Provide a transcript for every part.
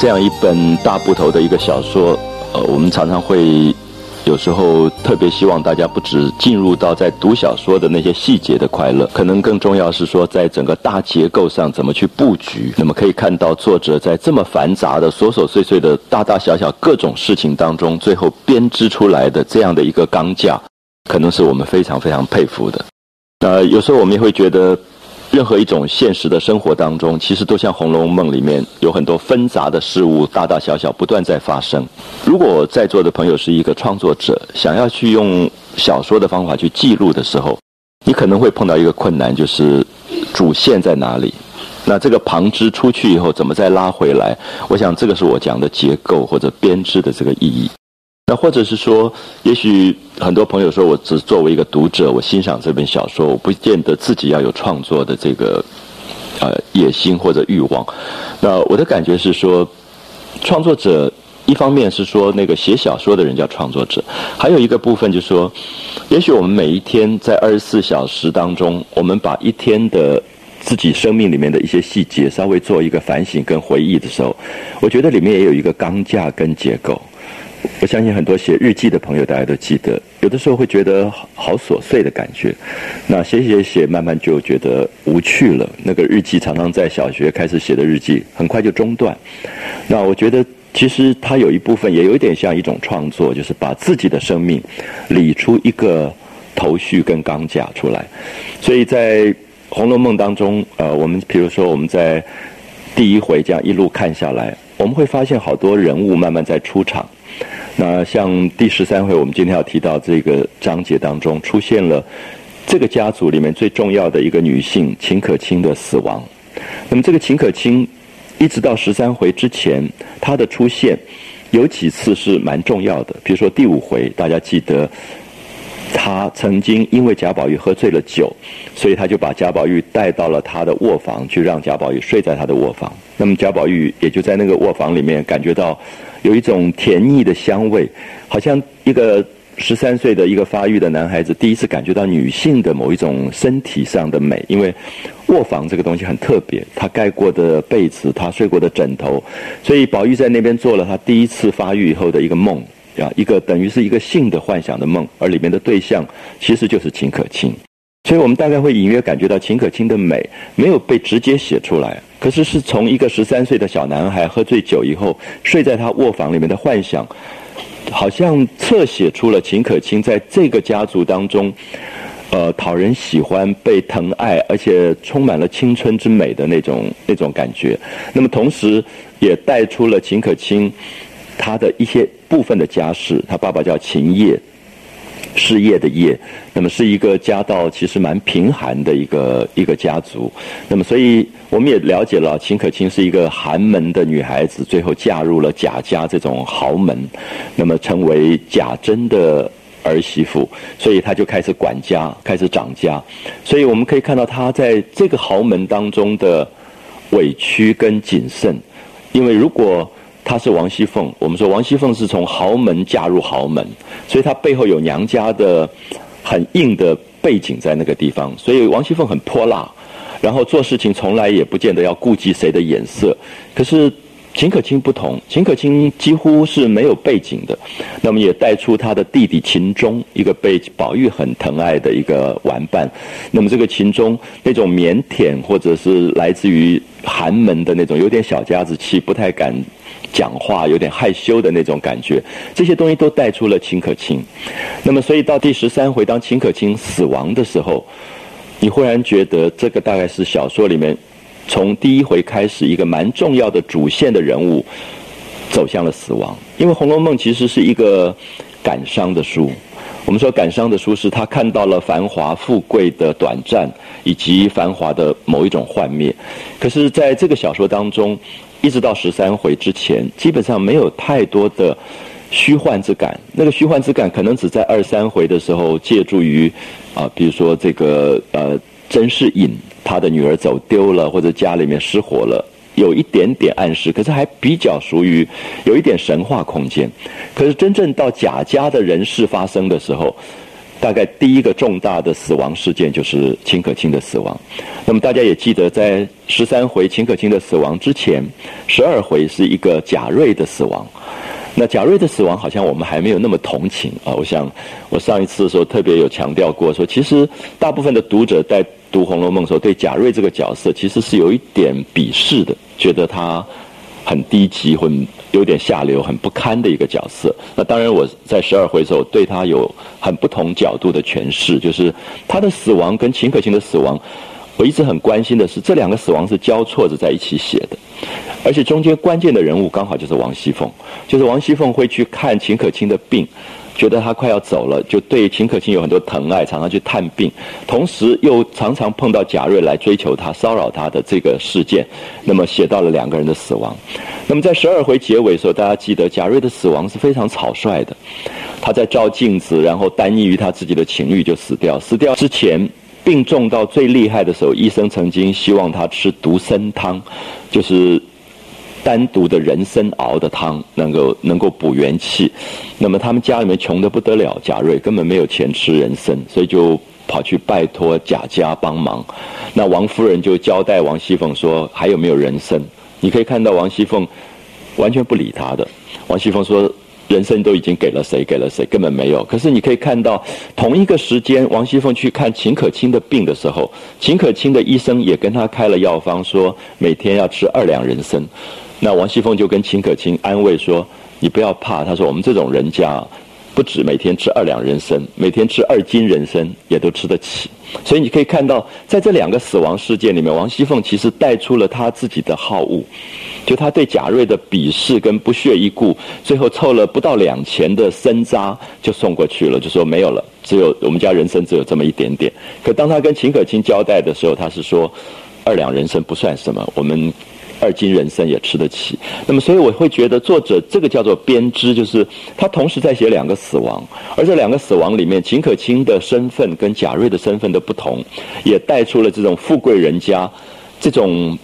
这样一本大部头的一个小说，呃，我们常常会有时候特别希望大家不止进入到在读小说的那些细节的快乐，可能更重要是说，在整个大结构上怎么去布局。那么可以看到作者在这么繁杂的琐琐碎碎的大大小小各种事情当中，最后编织出来的这样的一个钢架，可能是我们非常非常佩服的。那有时候我们也会觉得。任何一种现实的生活当中，其实都像《红楼梦》里面有很多纷杂的事物，大大小小不断在发生。如果在座的朋友是一个创作者，想要去用小说的方法去记录的时候，你可能会碰到一个困难，就是主线在哪里？那这个旁支出去以后，怎么再拉回来？我想这个是我讲的结构或者编织的这个意义。那或者是说，也许很多朋友说，我只作为一个读者，我欣赏这本小说，我不见得自己要有创作的这个呃野心或者欲望。那我的感觉是说，创作者一方面是说那个写小说的人叫创作者，还有一个部分就是说，也许我们每一天在二十四小时当中，我们把一天的自己生命里面的一些细节稍微做一个反省跟回忆的时候，我觉得里面也有一个钢架跟结构。我相信很多写日记的朋友，大家都记得，有的时候会觉得好琐碎的感觉。那写写写，慢慢就觉得无趣了。那个日记常常在小学开始写的日记，很快就中断。那我觉得，其实它有一部分也有点像一种创作，就是把自己的生命理出一个头绪跟钢架出来。所以在《红楼梦》当中，呃，我们比如说我们在第一回这样一路看下来，我们会发现好多人物慢慢在出场。那像第十三回，我们今天要提到这个章节当中出现了这个家族里面最重要的一个女性秦可卿的死亡。那么这个秦可卿一直到十三回之前，她的出现有几次是蛮重要的。比如说第五回，大家记得。她曾经因为贾宝玉喝醉了酒，所以他就把贾宝玉带到了他的卧房，去让贾宝玉睡在他的卧房。那么贾宝玉也就在那个卧房里面感觉到有一种甜腻的香味，好像一个十三岁的一个发育的男孩子第一次感觉到女性的某一种身体上的美。因为卧房这个东西很特别，他盖过的被子，他睡过的枕头，所以宝玉在那边做了他第一次发育以后的一个梦。啊，一个等于是一个性的幻想的梦，而里面的对象其实就是秦可卿，所以我们大概会隐约感觉到秦可卿的美没有被直接写出来，可是是从一个十三岁的小男孩喝醉酒以后睡在他卧房里面的幻想，好像侧写出了秦可卿在这个家族当中，呃，讨人喜欢、被疼爱，而且充满了青春之美的那种那种感觉。那么同时也带出了秦可卿。他的一些部分的家世，他爸爸叫秦业，事业的业，那么是一个家道其实蛮贫寒的一个一个家族，那么所以我们也了解了秦可卿是一个寒门的女孩子，最后嫁入了贾家这种豪门，那么成为贾珍的儿媳妇，所以他就开始管家，开始掌家，所以我们可以看到他在这个豪门当中的委屈跟谨慎，因为如果。她是王熙凤，我们说王熙凤是从豪门嫁入豪门，所以她背后有娘家的很硬的背景在那个地方，所以王熙凤很泼辣，然后做事情从来也不见得要顾及谁的眼色。可是秦可卿不同，秦可卿几乎是没有背景的，那么也带出他的弟弟秦钟，一个被宝玉很疼爱的一个玩伴。那么这个秦钟那种腼腆，或者是来自于寒门的那种有点小家子气，不太敢。讲话有点害羞的那种感觉，这些东西都带出了秦可卿。那么，所以到第十三回，当秦可卿死亡的时候，你忽然觉得这个大概是小说里面从第一回开始一个蛮重要的主线的人物走向了死亡。因为《红楼梦》其实是一个感伤的书。我们说感伤的书是他看到了繁华富贵的短暂，以及繁华的某一种幻灭。可是，在这个小说当中，一直到十三回之前，基本上没有太多的虚幻之感。那个虚幻之感，可能只在二三回的时候，借助于啊，比如说这个呃，甄士隐他的女儿走丢了，或者家里面失火了，有一点点暗示。可是还比较属于有一点神话空间。可是真正到贾家的人事发生的时候，大概第一个重大的死亡事件就是秦可卿的死亡。那么大家也记得，在十三回秦可卿的死亡之前，十二回是一个贾瑞的死亡。那贾瑞的死亡好像我们还没有那么同情啊。我想我上一次的时候特别有强调过，说其实大部分的读者在读《红楼梦》的时候，对贾瑞这个角色其实是有一点鄙视的，觉得他很低级，很有点下流，很不堪的一个角色。那当然我在十二回的时候对他有很不同角度的诠释，就是他的死亡跟秦可卿的死亡。我一直很关心的是，这两个死亡是交错着在一起写的，而且中间关键的人物刚好就是王熙凤，就是王熙凤会去看秦可卿的病，觉得他快要走了，就对秦可卿有很多疼爱，常常去探病，同时又常常碰到贾瑞来追求他、骚扰他的这个事件，那么写到了两个人的死亡。那么在十二回结尾的时候，大家记得贾瑞的死亡是非常草率的，他在照镜子，然后单依于他自己的情欲就死掉，死掉之前。病重到最厉害的时候，医生曾经希望他吃独参汤，就是单独的人参熬的汤，能够能够补元气。那么他们家里面穷得不得了，贾瑞根本没有钱吃人参，所以就跑去拜托贾家帮忙。那王夫人就交代王熙凤说：“还有没有人参？”你可以看到王熙凤完全不理他的。王熙凤说。人参都已经给了谁？给了谁？根本没有。可是你可以看到，同一个时间，王熙凤去看秦可卿的病的时候，秦可卿的医生也跟他开了药方，说每天要吃二两人参。那王熙凤就跟秦可卿安慰说：“你不要怕。”他说：“我们这种人家，不止每天吃二两人参，每天吃二斤人参也都吃得起。”所以你可以看到，在这两个死亡事件里面，王熙凤其实带出了她自己的好恶，就她对贾瑞的鄙视跟不屑一顾，最后凑了不到两钱的参渣就送过去了，就说没有了，只有我们家人参只有这么一点点。可当他跟秦可卿交代的时候，他是说二两人参不算什么，我们。二斤人参也吃得起，那么所以我会觉得作者这个叫做编织，就是他同时在写两个死亡，而这两个死亡里面，秦可卿的身份跟贾瑞的身份的不同，也带出了这种富贵人家这种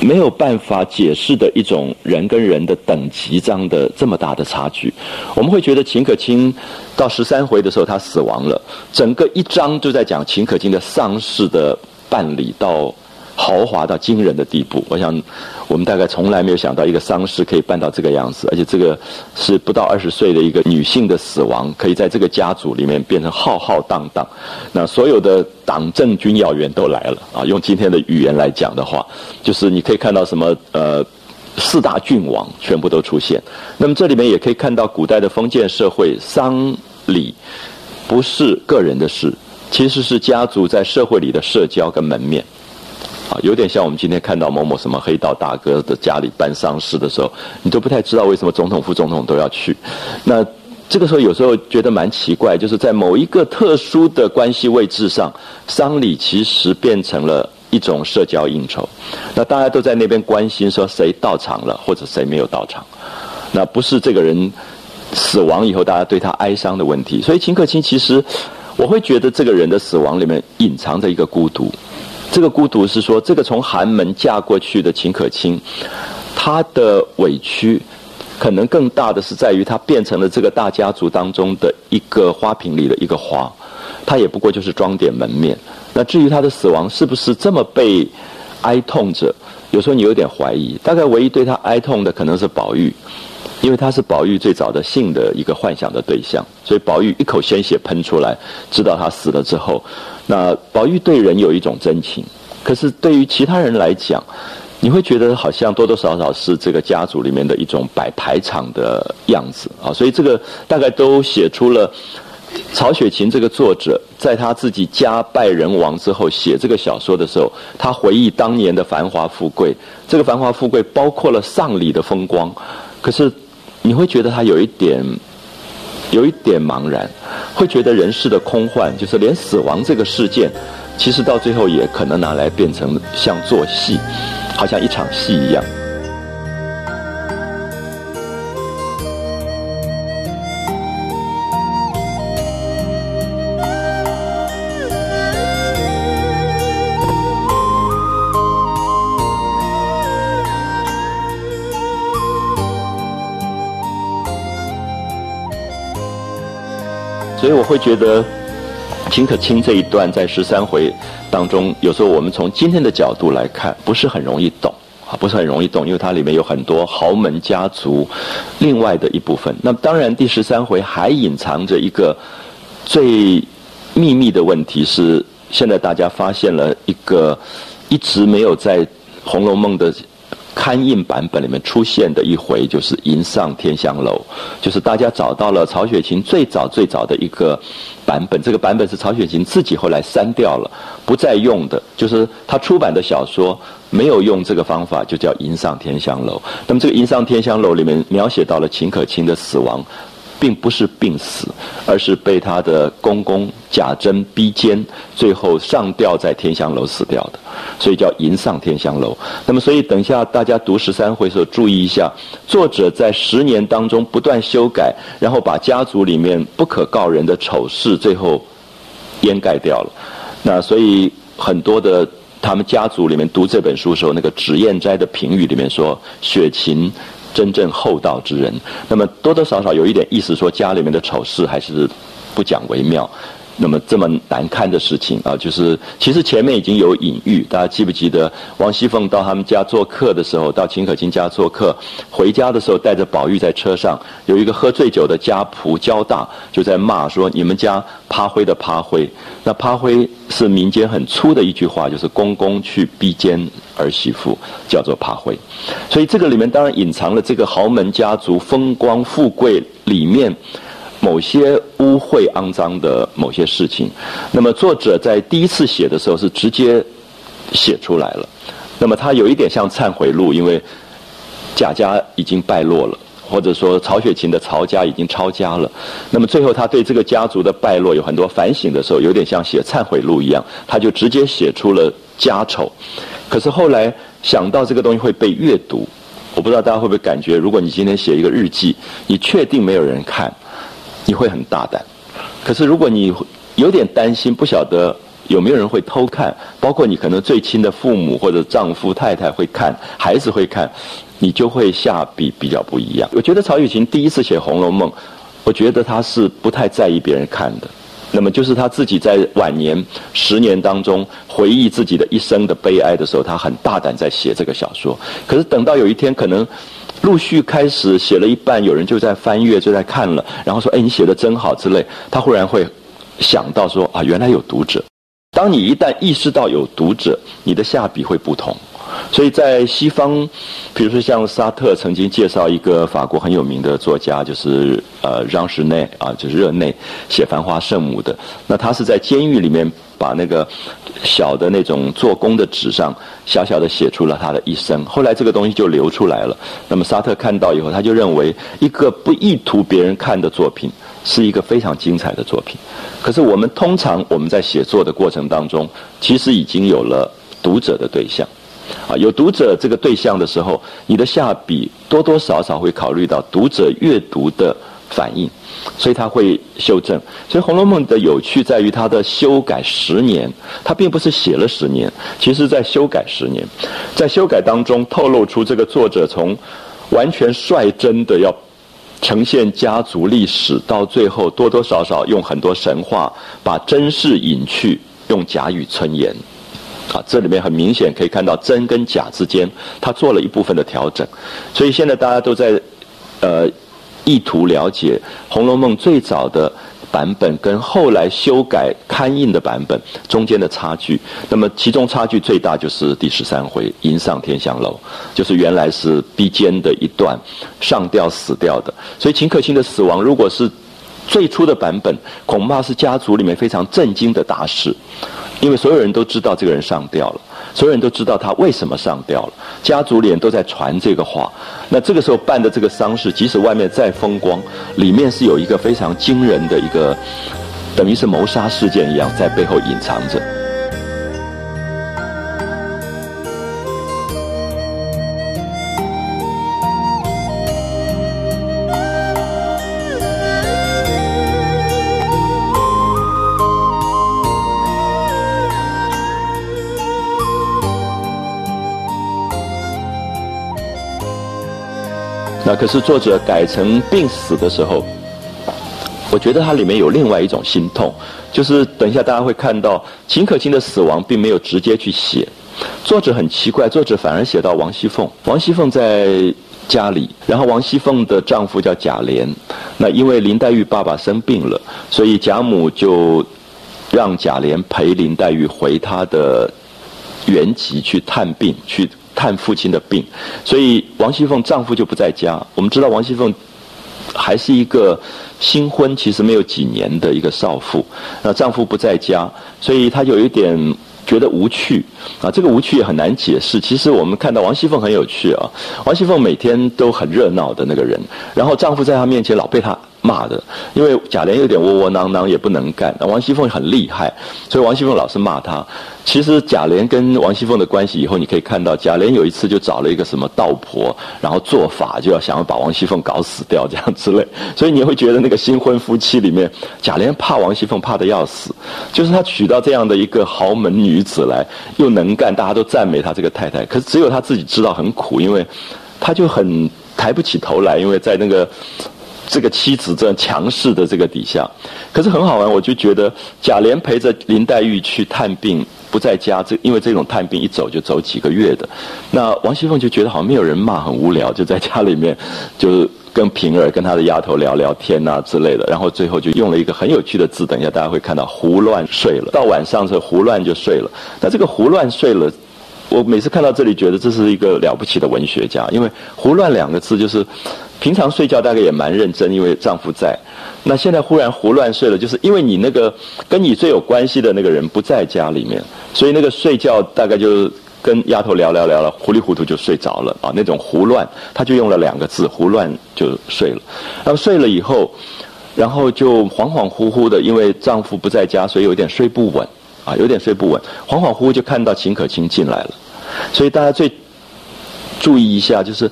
没有办法解释的一种人跟人的等级这样的这么大的差距。我们会觉得秦可卿到十三回的时候他死亡了，整个一章就在讲秦可卿的丧事的办理到。豪华到惊人的地步，我想，我们大概从来没有想到一个丧事可以办到这个样子，而且这个是不到二十岁的一个女性的死亡，可以在这个家族里面变成浩浩荡荡。那所有的党政军要员都来了啊！用今天的语言来讲的话，就是你可以看到什么呃四大郡王全部都出现。那么这里面也可以看到古代的封建社会丧礼不是个人的事，其实是家族在社会里的社交跟门面。啊，有点像我们今天看到某某什么黑道大哥的家里办丧事的时候，你都不太知道为什么总统、副总统都要去。那这个时候有时候觉得蛮奇怪，就是在某一个特殊的关系位置上，丧礼其实变成了一种社交应酬。那大家都在那边关心说谁到场了，或者谁没有到场。那不是这个人死亡以后大家对他哀伤的问题。所以秦可卿其实，我会觉得这个人的死亡里面隐藏着一个孤独。这个孤独是说，这个从寒门嫁过去的秦可卿，她的委屈，可能更大的是在于她变成了这个大家族当中的一个花瓶里的一个花，她也不过就是装点门面。那至于她的死亡是不是这么被哀痛着，有时候你有点怀疑。大概唯一对她哀痛的可能是宝玉，因为他是宝玉最早的性的一个幻想的对象，所以宝玉一口鲜血喷出来，知道他死了之后。那宝玉对人有一种真情，可是对于其他人来讲，你会觉得好像多多少少是这个家族里面的一种摆排场的样子啊。所以这个大概都写出了曹雪芹这个作者在他自己家败人亡之后写这个小说的时候，他回忆当年的繁华富贵。这个繁华富贵包括了丧礼的风光，可是你会觉得他有一点。有一点茫然，会觉得人世的空幻，就是连死亡这个事件，其实到最后也可能拿来变成像做戏，好像一场戏一样。所以我会觉得，秦可卿这一段在十三回当中，有时候我们从今天的角度来看，不是很容易懂啊，不是很容易懂，因为它里面有很多豪门家族，另外的一部分。那当然，第十三回还隐藏着一个最秘密的问题是，现在大家发现了一个一直没有在《红楼梦》的。刊印版本里面出现的一回就是迎上天香楼，就是大家找到了曹雪芹最早最早的一个版本，这个版本是曹雪芹自己后来删掉了，不再用的，就是他出版的小说没有用这个方法，就叫迎上天香楼。那么这个迎上天香楼里面描写到了秦可卿的死亡。并不是病死，而是被他的公公贾珍逼奸，最后上吊在天香楼死掉的，所以叫迎上天香楼。那么，所以等一下大家读十三回的时候注意一下，作者在十年当中不断修改，然后把家族里面不可告人的丑事最后掩盖掉了。那所以很多的他们家族里面读这本书的时候，那个脂砚斋的评语里面说，雪芹。真正厚道之人，那么多多少少有一点意思，说家里面的丑事还是不讲为妙。那么这么难堪的事情啊，就是其实前面已经有隐喻，大家记不记得王熙凤到他们家做客的时候，到秦可卿家做客，回家的时候带着宝玉在车上，有一个喝醉酒的家仆焦大就在骂说：“你们家趴灰的趴灰。”那趴灰是民间很粗的一句话，就是公公去逼奸儿媳妇，叫做趴灰。所以这个里面当然隐藏了这个豪门家族风光富贵里面。某些污秽肮脏的某些事情，那么作者在第一次写的时候是直接写出来了。那么他有一点像忏悔录，因为贾家已经败落了，或者说曹雪芹的曹家已经抄家了。那么最后他对这个家族的败落有很多反省的时候，有点像写忏悔录一样，他就直接写出了家丑。可是后来想到这个东西会被阅读，我不知道大家会不会感觉，如果你今天写一个日记，你确定没有人看？你会很大胆，可是如果你有点担心，不晓得有没有人会偷看，包括你可能最亲的父母或者丈夫太太会看，孩子会看，你就会下笔比较不一样。我觉得曹雪芹第一次写《红楼梦》，我觉得他是不太在意别人看的，那么就是他自己在晚年十年当中回忆自己的一生的悲哀的时候，他很大胆在写这个小说。可是等到有一天可能。陆续开始写了一半，有人就在翻阅，就在看了，然后说：“哎，你写的真好。”之类，他忽然会想到说：“啊，原来有读者。”当你一旦意识到有读者，你的下笔会不同。所以在西方，比如说像沙特曾经介绍一个法国很有名的作家，就是呃让什内啊，就是热内写《繁花圣母》的。那他是在监狱里面把那个小的那种做工的纸上小小的写出了他的一生。后来这个东西就流出来了。那么沙特看到以后，他就认为一个不意图别人看的作品是一个非常精彩的作品。可是我们通常我们在写作的过程当中，其实已经有了读者的对象。啊，有读者这个对象的时候，你的下笔多多少少会考虑到读者阅读的反应，所以他会修正。所以《红楼梦》的有趣在于它的修改十年，它并不是写了十年，其实在修改十年，在修改当中透露出这个作者从完全率真的要呈现家族历史，到最后多多少少用很多神话把真事隐去，用假语存言。啊，这里面很明显可以看到真跟假之间，他做了一部分的调整，所以现在大家都在，呃，意图了解《红楼梦》最早的版本跟后来修改刊印的版本中间的差距。那么其中差距最大就是第十三回迎上天香楼，就是原来是逼奸的一段上吊死掉的。所以秦可卿的死亡，如果是最初的版本，恐怕是家族里面非常震惊的大事。因为所有人都知道这个人上吊了，所有人都知道他为什么上吊了，家族里人都在传这个话。那这个时候办的这个丧事，即使外面再风光，里面是有一个非常惊人的一个，等于是谋杀事件一样，在背后隐藏着。那可是作者改成病死的时候，我觉得它里面有另外一种心痛，就是等一下大家会看到秦可卿的死亡并没有直接去写，作者很奇怪，作者反而写到王熙凤。王熙凤在家里，然后王熙凤的丈夫叫贾琏，那因为林黛玉爸爸生病了，所以贾母就让贾琏陪林黛玉回她的原籍去探病，去探父亲的病，所以王熙凤丈夫就不在家。我们知道王熙凤。还是一个新婚，其实没有几年的一个少妇，那丈夫不在家，所以她有一点觉得无趣啊。这个无趣也很难解释。其实我们看到王熙凤很有趣啊，王熙凤每天都很热闹的那个人，然后丈夫在她面前老被她。骂的，因为贾琏有点窝窝囊囊，也不能干。王熙凤很厉害，所以王熙凤老是骂他。其实贾琏跟王熙凤的关系，以后你可以看到，贾琏有一次就找了一个什么道婆，然后做法就要想要把王熙凤搞死掉，这样之类。所以你会觉得那个新婚夫妻里面，贾琏怕王熙凤怕的要死，就是他娶到这样的一个豪门女子来，又能干，大家都赞美他这个太太。可是只有他自己知道很苦，因为他就很抬不起头来，因为在那个。这个妻子这样强势的这个底下，可是很好玩，我就觉得贾琏陪着林黛玉去探病不在家，这因为这种探病一走就走几个月的，那王熙凤就觉得好像没有人骂，很无聊，就在家里面就是跟平儿跟她的丫头聊聊天啊之类的，然后最后就用了一个很有趣的字，等一下大家会看到胡乱睡了，到晚上是胡乱就睡了，那这个胡乱睡了。我每次看到这里，觉得这是一个了不起的文学家，因为“胡乱”两个字就是，平常睡觉大概也蛮认真，因为丈夫在。那现在忽然胡乱睡了，就是因为你那个跟你最有关系的那个人不在家里面，所以那个睡觉大概就跟丫头聊聊聊了，糊里糊涂就睡着了啊。那种胡乱，他就用了两个字“胡乱”就睡了。然后睡了以后，然后就恍恍惚惚的，因为丈夫不在家，所以有点睡不稳。啊，有点睡不稳，恍恍惚惚就看到秦可卿进来了，所以大家最注意一下，就是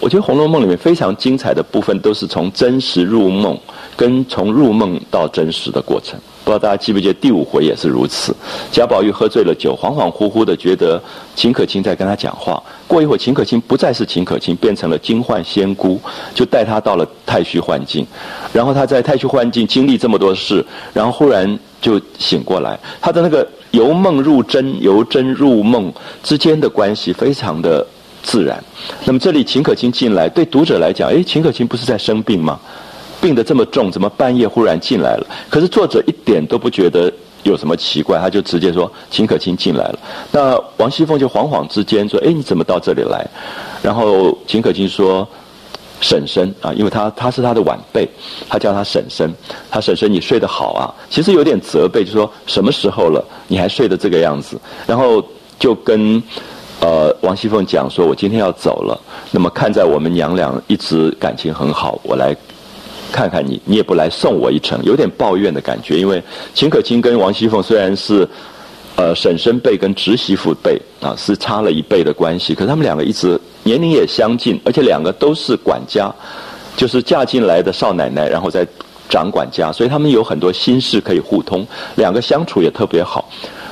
我觉得《红楼梦》里面非常精彩的部分，都是从真实入梦，跟从入梦到真实的过程。不知道大家记不记得第五回也是如此，贾宝玉喝醉了酒，恍恍惚惚的觉得秦可卿在跟他讲话。过一会儿，秦可卿不再是秦可卿，变成了金幻仙姑，就带他到了太虚幻境。然后他在太虚幻境经历这么多事，然后忽然就醒过来。他的那个由梦入真、由真入梦之间的关系非常的自然。那么这里秦可卿进来，对读者来讲，哎，秦可卿不是在生病吗？病得这么重，怎么半夜忽然进来了？可是作者一点都不觉得有什么奇怪，他就直接说秦可卿进来了。那王熙凤就恍恍之间说：“哎，你怎么到这里来？”然后秦可卿说：“婶婶啊，因为他他是他的晚辈，他叫他婶婶。他婶婶，你睡得好啊？其实有点责备，就说什么时候了，你还睡得这个样子？然后就跟呃王熙凤讲说：我今天要走了。那么看在我们娘俩一直感情很好，我来。”看看你，你也不来送我一程，有点抱怨的感觉。因为秦可卿跟王熙凤虽然是，呃，婶婶辈跟侄媳妇辈啊，是差了一辈的关系，可他们两个一直年龄也相近，而且两个都是管家，就是嫁进来的少奶奶，然后再掌管家，所以他们有很多心事可以互通，两个相处也特别好。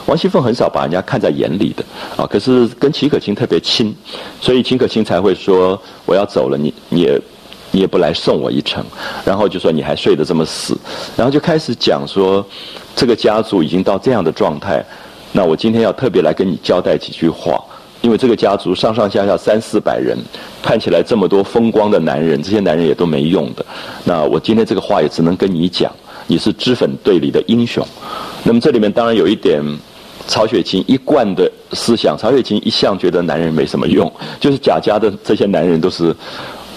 王熙凤很少把人家看在眼里的啊，可是跟秦可卿特别亲，所以秦可卿才会说我要走了，你你也。你也不来送我一程，然后就说你还睡得这么死，然后就开始讲说，这个家族已经到这样的状态，那我今天要特别来跟你交代几句话，因为这个家族上上下下三四百人，看起来这么多风光的男人，这些男人也都没用的，那我今天这个话也只能跟你讲，你是脂粉队里的英雄，那么这里面当然有一点曹雪芹一贯的思想，曹雪芹一向觉得男人没什么用，就是贾家的这些男人都是。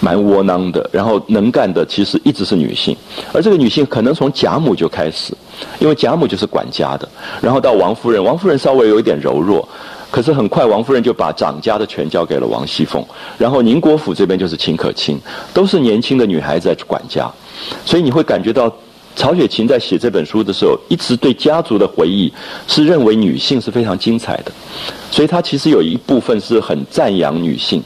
蛮窝囊的，然后能干的其实一直是女性，而这个女性可能从贾母就开始，因为贾母就是管家的，然后到王夫人，王夫人稍微有一点柔弱，可是很快王夫人就把掌家的权交给了王熙凤，然后宁国府这边就是秦可卿，都是年轻的女孩子在管家，所以你会感觉到。曹雪芹在写这本书的时候，一直对家族的回忆是认为女性是非常精彩的，所以他其实有一部分是很赞扬女性。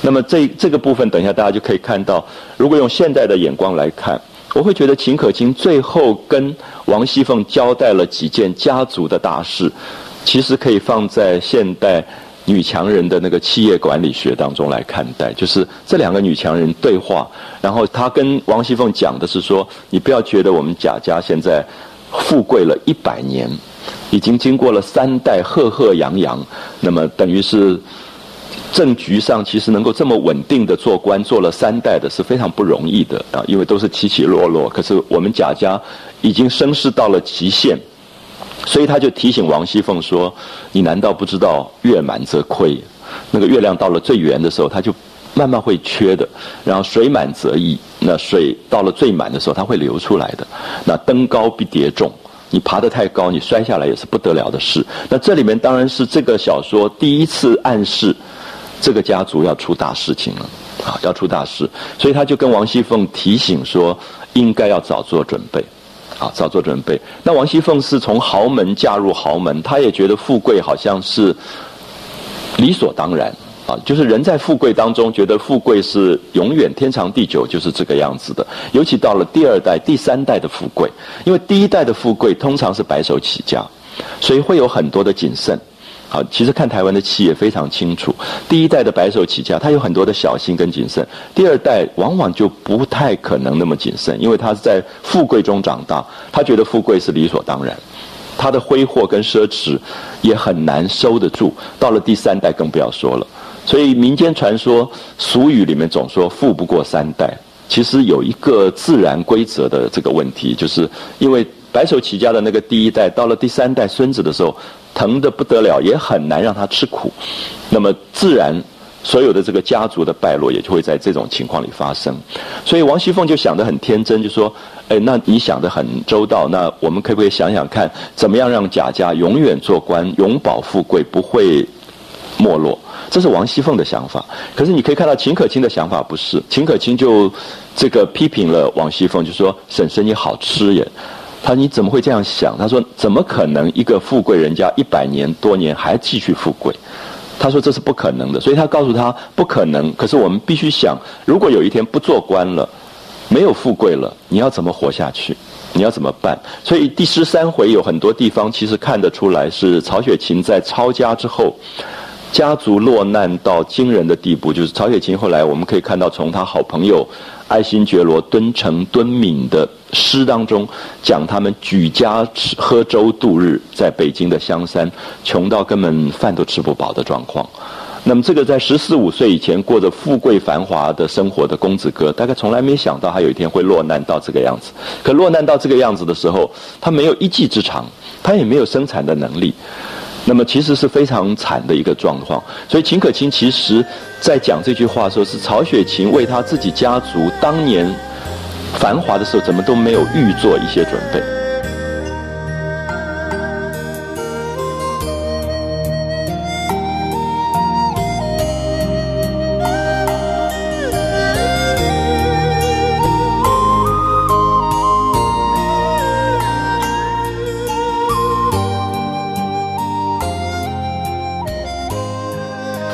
那么这这个部分，等一下大家就可以看到，如果用现代的眼光来看，我会觉得秦可卿最后跟王熙凤交代了几件家族的大事，其实可以放在现代女强人的那个企业管理学当中来看待，就是这两个女强人对话，然后她跟王熙凤讲的是说，你不要觉得我们贾家现在富贵了一百年，已经经过了三代赫赫扬扬，那么等于是政局上其实能够这么稳定的做官，做了三代的是非常不容易的啊，因为都是起起落落。可是我们贾家已经声势到了极限。所以他就提醒王熙凤说：“你难道不知道月满则亏？那个月亮到了最圆的时候，它就慢慢会缺的。然后水满则溢，那水到了最满的时候，它会流出来的。那登高必跌重，你爬得太高，你摔下来也是不得了的事。那这里面当然是这个小说第一次暗示这个家族要出大事情了啊，要出大事。所以他就跟王熙凤提醒说，应该要早做准备。”啊，早做准备。那王熙凤是从豪门嫁入豪门，她也觉得富贵好像是理所当然啊，就是人在富贵当中，觉得富贵是永远天长地久，就是这个样子的。尤其到了第二代、第三代的富贵，因为第一代的富贵通常是白手起家，所以会有很多的谨慎。好，其实看台湾的企业非常清楚，第一代的白手起家，他有很多的小心跟谨慎；第二代往往就不太可能那么谨慎，因为他是在富贵中长大，他觉得富贵是理所当然，他的挥霍跟奢侈也很难收得住。到了第三代更不要说了。所以民间传说、俗语里面总说“富不过三代”，其实有一个自然规则的这个问题，就是因为白手起家的那个第一代，到了第三代孙子的时候。疼得不得了，也很难让他吃苦，那么自然所有的这个家族的败落也就会在这种情况里发生。所以王熙凤就想得很天真，就说：“哎，那你想得很周到，那我们可不可以想想看，怎么样让贾家永远做官，永保富贵，不会没落？”这是王熙凤的想法。可是你可以看到秦可卿的想法不是，秦可卿就这个批评了王熙凤，就说：“婶婶你好吃耶。”他你怎么会这样想？他说怎么可能一个富贵人家一百年多年还继续富贵？他说这是不可能的，所以他告诉他不可能。可是我们必须想，如果有一天不做官了，没有富贵了，你要怎么活下去？你要怎么办？所以第十三回有很多地方其实看得出来是曹雪芹在抄家之后。家族落难到惊人的地步，就是曹雪芹后来我们可以看到，从他好朋友爱新觉罗敦诚、敦敏的诗当中，讲他们举家吃喝粥度日，在北京的香山，穷到根本饭都吃不饱的状况。那么这个在十四五岁以前过着富贵繁华的生活的公子哥，大概从来没想到他有一天会落难到这个样子。可落难到这个样子的时候，他没有一技之长，他也没有生产的能力。那么其实是非常惨的一个状况，所以秦可卿其实在讲这句话的时候，是曹雪芹为他自己家族当年繁华的时候，怎么都没有预做一些准备。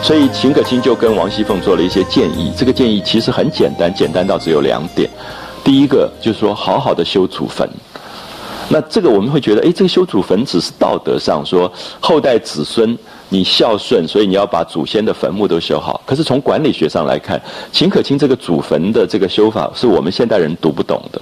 所以秦可卿就跟王熙凤做了一些建议，这个建议其实很简单，简单到只有两点。第一个就是说，好好的修祖坟。那这个我们会觉得，哎，这个修祖坟只是道德上说后代子孙你孝顺，所以你要把祖先的坟墓都修好。可是从管理学上来看，秦可卿这个祖坟的这个修法是我们现代人读不懂的。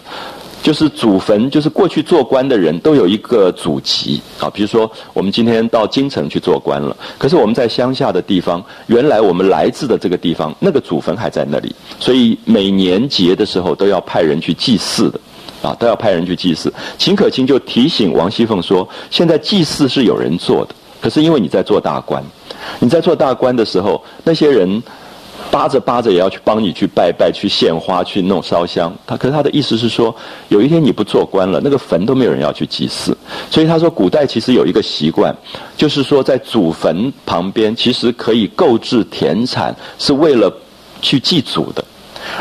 就是祖坟，就是过去做官的人都有一个祖籍啊。比如说，我们今天到京城去做官了，可是我们在乡下的地方，原来我们来自的这个地方，那个祖坟还在那里，所以每年节的时候都要派人去祭祀的，啊，都要派人去祭祀。秦可卿就提醒王熙凤说：现在祭祀是有人做的，可是因为你在做大官，你在做大官的时候，那些人。扒着扒着也要去帮你去拜拜、去献花、去弄烧香。他可是他的意思是说，有一天你不做官了，那个坟都没有人要去祭祀。所以他说，古代其实有一个习惯，就是说在祖坟旁边其实可以购置田产，是为了去祭祖的。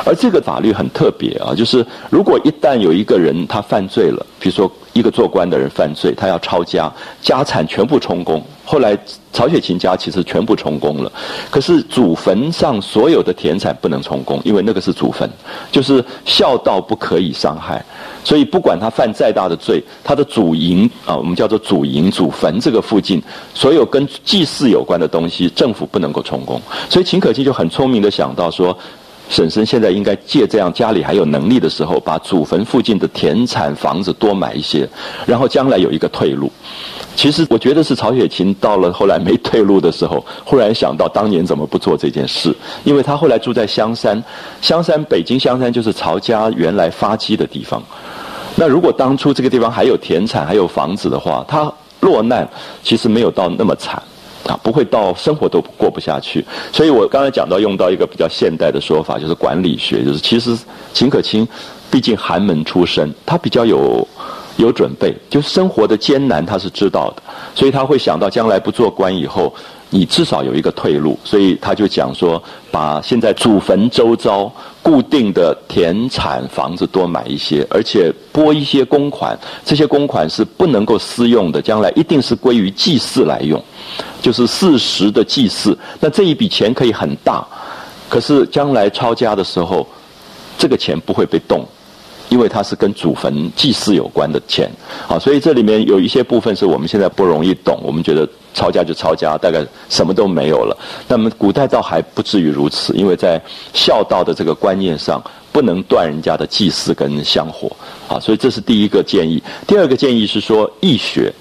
而这个法律很特别啊，就是如果一旦有一个人他犯罪了，比如说一个做官的人犯罪，他要抄家，家产全部充公。后来曹雪芹家其实全部充公了，可是祖坟上所有的田产不能充公，因为那个是祖坟，就是孝道不可以伤害。所以不管他犯再大的罪，他的祖茔啊，我们叫做祖茔、祖坟这个附近，所有跟祭祀有关的东西，政府不能够充公。所以秦可卿就很聪明的想到说。婶婶现在应该借这样家里还有能力的时候，把祖坟附近的田产房子多买一些，然后将来有一个退路。其实我觉得是曹雪芹到了后来没退路的时候，忽然想到当年怎么不做这件事？因为他后来住在香山，香山北京香山就是曹家原来发迹的地方。那如果当初这个地方还有田产还有房子的话，他落难其实没有到那么惨。啊，不会到生活都过不下去，所以我刚才讲到用到一个比较现代的说法，就是管理学，就是其实秦可卿毕竟寒门出身，他比较有有准备，就是生活的艰难他是知道的，所以他会想到将来不做官以后，你至少有一个退路，所以他就讲说，把现在祖坟周遭固定的田产房子多买一些，而且拨一些公款，这些公款是不能够私用的，将来一定是归于祭祀来用。就是事实的祭祀，那这一笔钱可以很大，可是将来抄家的时候，这个钱不会被动，因为它是跟祖坟祭祀有关的钱，好，所以这里面有一些部分是我们现在不容易懂，我们觉得抄家就抄家，大概什么都没有了。那么古代倒还不至于如此，因为在孝道的这个观念上，不能断人家的祭祀跟香火，啊，所以这是第一个建议。第二个建议是说易学。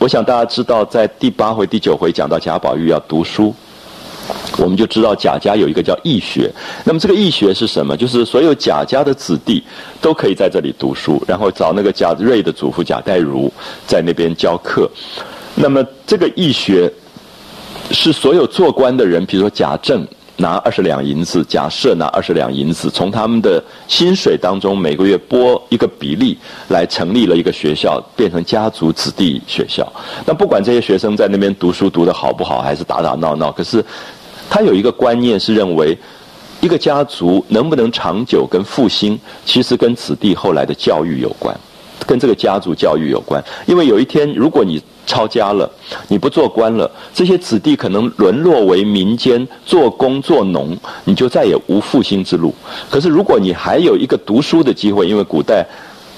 我想大家知道，在第八回、第九回讲到贾宝玉要读书，我们就知道贾家有一个叫义学。那么这个义学是什么？就是所有贾家的子弟都可以在这里读书，然后找那个贾瑞的祖父贾代儒在那边教课。那么这个义学是所有做官的人，比如说贾政。拿二十两银子，假设拿二十两银子，从他们的薪水当中每个月拨一个比例来成立了一个学校，变成家族子弟学校。那不管这些学生在那边读书读得好不好，还是打打闹闹，可是他有一个观念是认为，一个家族能不能长久跟复兴，其实跟子弟后来的教育有关。跟这个家族教育有关，因为有一天如果你抄家了，你不做官了，这些子弟可能沦落为民间做工做农，你就再也无复兴之路。可是如果你还有一个读书的机会，因为古代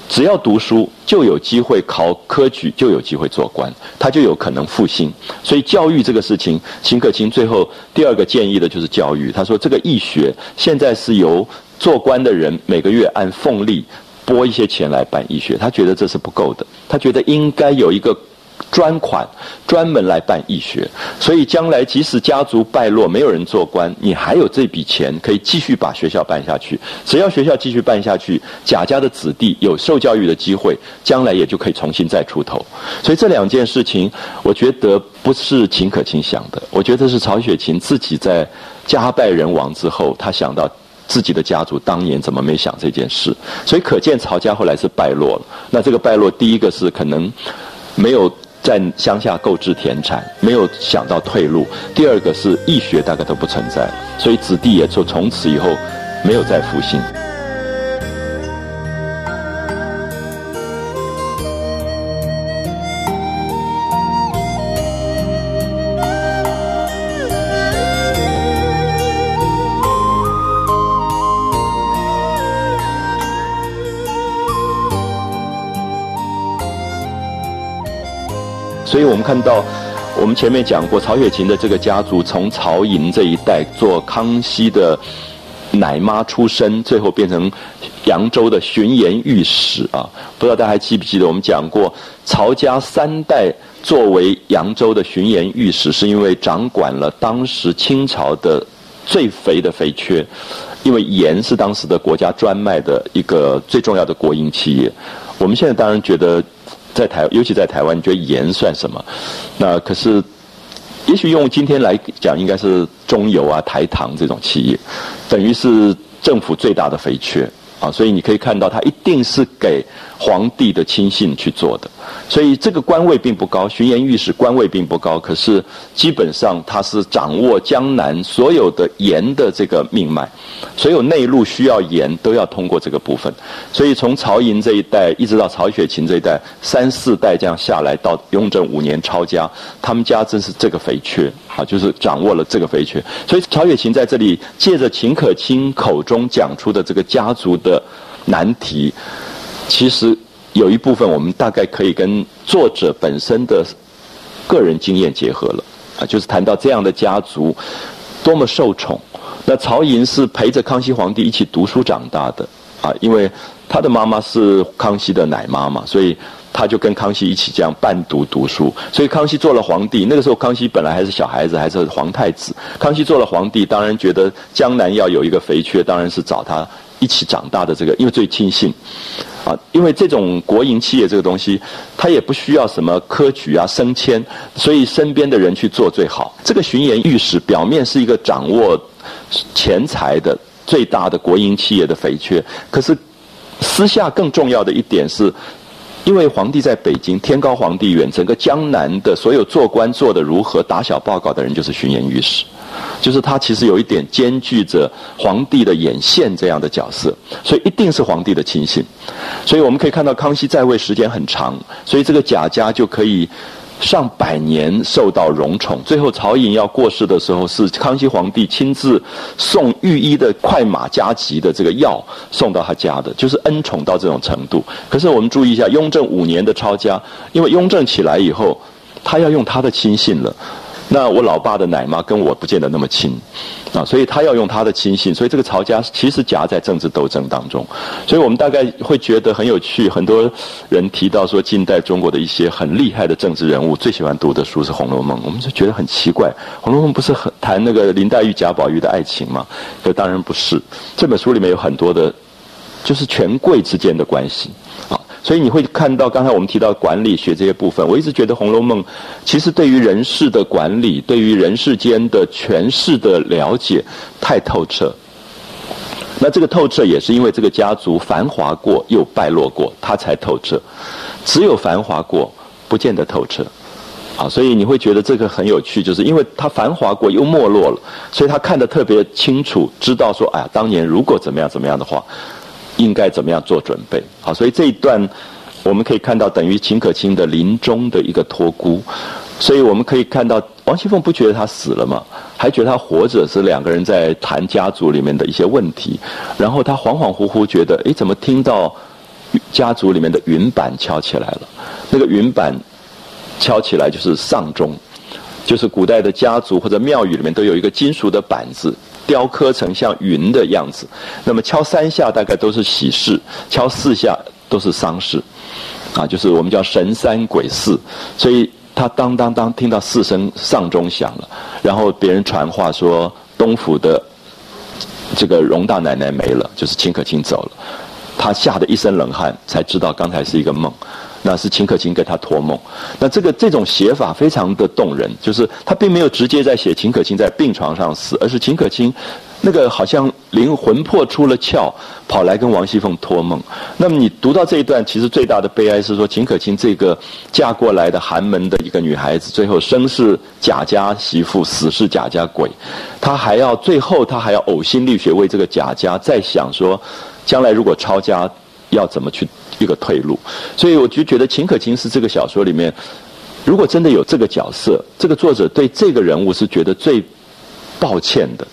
只要读书就有机会考科举，就有机会做官，他就有可能复兴。所以教育这个事情，秦可卿最后第二个建议的就是教育。他说这个易学现在是由做官的人每个月按俸利。拨一些钱来办医学，他觉得这是不够的，他觉得应该有一个专款专门来办医学，所以将来即使家族败落，没有人做官，你还有这笔钱可以继续把学校办下去。只要学校继续办下去，贾家的子弟有受教育的机会，将来也就可以重新再出头。所以这两件事情，我觉得不是秦可卿想的，我觉得是曹雪芹自己在家败人亡之后，他想到。自己的家族当年怎么没想这件事？所以可见曹家后来是败落了。那这个败落，第一个是可能没有在乡下购置田产，没有想到退路；第二个是义学大概都不存在了，所以子弟也就从此以后没有再复兴。我们看到，我们前面讲过，曹雪芹的这个家族从曹寅这一代做康熙的奶妈出身，最后变成扬州的巡盐御史啊。不知道大家还记不记得，我们讲过，曹家三代作为扬州的巡盐御史，是因为掌管了当时清朝的最肥的肥缺，因为盐是当时的国家专卖的一个最重要的国营企业。我们现在当然觉得。在台，尤其在台湾，你觉得盐算什么？那可是，也许用今天来讲，应该是中油啊、台糖这种企业，等于是政府最大的肥缺啊。所以你可以看到，它一定是给皇帝的亲信去做的。所以这个官位并不高，巡盐御史官位并不高，可是基本上他是掌握江南所有的盐的这个命脉，所有内陆需要盐都要通过这个部分。所以从曹寅这一代一直到曹雪芹这一代，三四代这样下来，到雍正五年抄家，他们家真是这个肥缺啊，就是掌握了这个肥缺。所以曹雪芹在这里借着秦可卿口中讲出的这个家族的难题，其实。有一部分我们大概可以跟作者本身的个人经验结合了啊，就是谈到这样的家族多么受宠。那曹寅是陪着康熙皇帝一起读书长大的啊，因为他的妈妈是康熙的奶妈嘛，所以他就跟康熙一起这样伴读读书。所以康熙做了皇帝，那个时候康熙本来还是小孩子，还是皇太子。康熙做了皇帝，当然觉得江南要有一个肥缺，当然是找他一起长大的这个，因为最亲信。啊，因为这种国营企业这个东西，它也不需要什么科举啊、升迁，所以身边的人去做最好。这个巡盐御史表面是一个掌握钱财的最大的国营企业的肥缺，可是私下更重要的一点是，因为皇帝在北京，天高皇帝远，整个江南的所有做官做的如何，打小报告的人就是巡盐御史。就是他其实有一点兼具着皇帝的眼线这样的角色，所以一定是皇帝的亲信。所以我们可以看到康熙在位时间很长，所以这个贾家就可以上百年受到荣宠。最后曹寅要过世的时候，是康熙皇帝亲自送御医的快马加急的这个药送到他家的，就是恩宠到这种程度。可是我们注意一下，雍正五年的抄家，因为雍正起来以后，他要用他的亲信了。那我老爸的奶妈跟我不见得那么亲，啊，所以他要用他的亲信，所以这个曹家其实夹在政治斗争当中，所以我们大概会觉得很有趣。很多人提到说，近代中国的一些很厉害的政治人物最喜欢读的书是《红楼梦》，我们就觉得很奇怪，《红楼梦》不是很谈那个林黛玉、贾宝玉的爱情吗？可当然不是，这本书里面有很多的，就是权贵之间的关系，啊。所以你会看到，刚才我们提到管理学这些部分，我一直觉得《红楼梦》其实对于人事的管理，对于人世间的权势的了解太透彻。那这个透彻也是因为这个家族繁华过又败落过，它才透彻。只有繁华过，不见得透彻。啊，所以你会觉得这个很有趣，就是因为它繁华过又没落了，所以他看得特别清楚，知道说，哎呀，当年如果怎么样怎么样的话。应该怎么样做准备？好，所以这一段我们可以看到，等于秦可卿的临终的一个托孤。所以我们可以看到，王熙凤不觉得他死了吗？还觉得他活着，是两个人在谈家族里面的一些问题。然后他恍恍惚惚觉得，哎，怎么听到家族里面的云板敲起来了？那个云板敲起来就是丧钟，就是古代的家族或者庙宇里面都有一个金属的板子。雕刻成像云的样子，那么敲三下大概都是喜事，敲四下都是丧事，啊，就是我们叫神三鬼四，所以他当当当听到四声丧钟响了，然后别人传话说东府的这个荣大奶奶没了，就是秦可卿走了，他吓得一身冷汗，才知道刚才是一个梦。那是秦可卿给他托梦，那这个这种写法非常的动人，就是他并没有直接在写秦可卿在病床上死，而是秦可卿那个好像灵魂魄出了窍，跑来跟王熙凤托梦。那么你读到这一段，其实最大的悲哀是说，秦可卿这个嫁过来的寒门的一个女孩子，最后生是贾家媳妇，死是贾家鬼，她还要最后她还要呕心沥血为这个贾家在想说，将来如果抄家要怎么去。一个退路，所以我就觉得秦可卿是这个小说里面，如果真的有这个角色，这个作者对这个人物是觉得最抱歉的，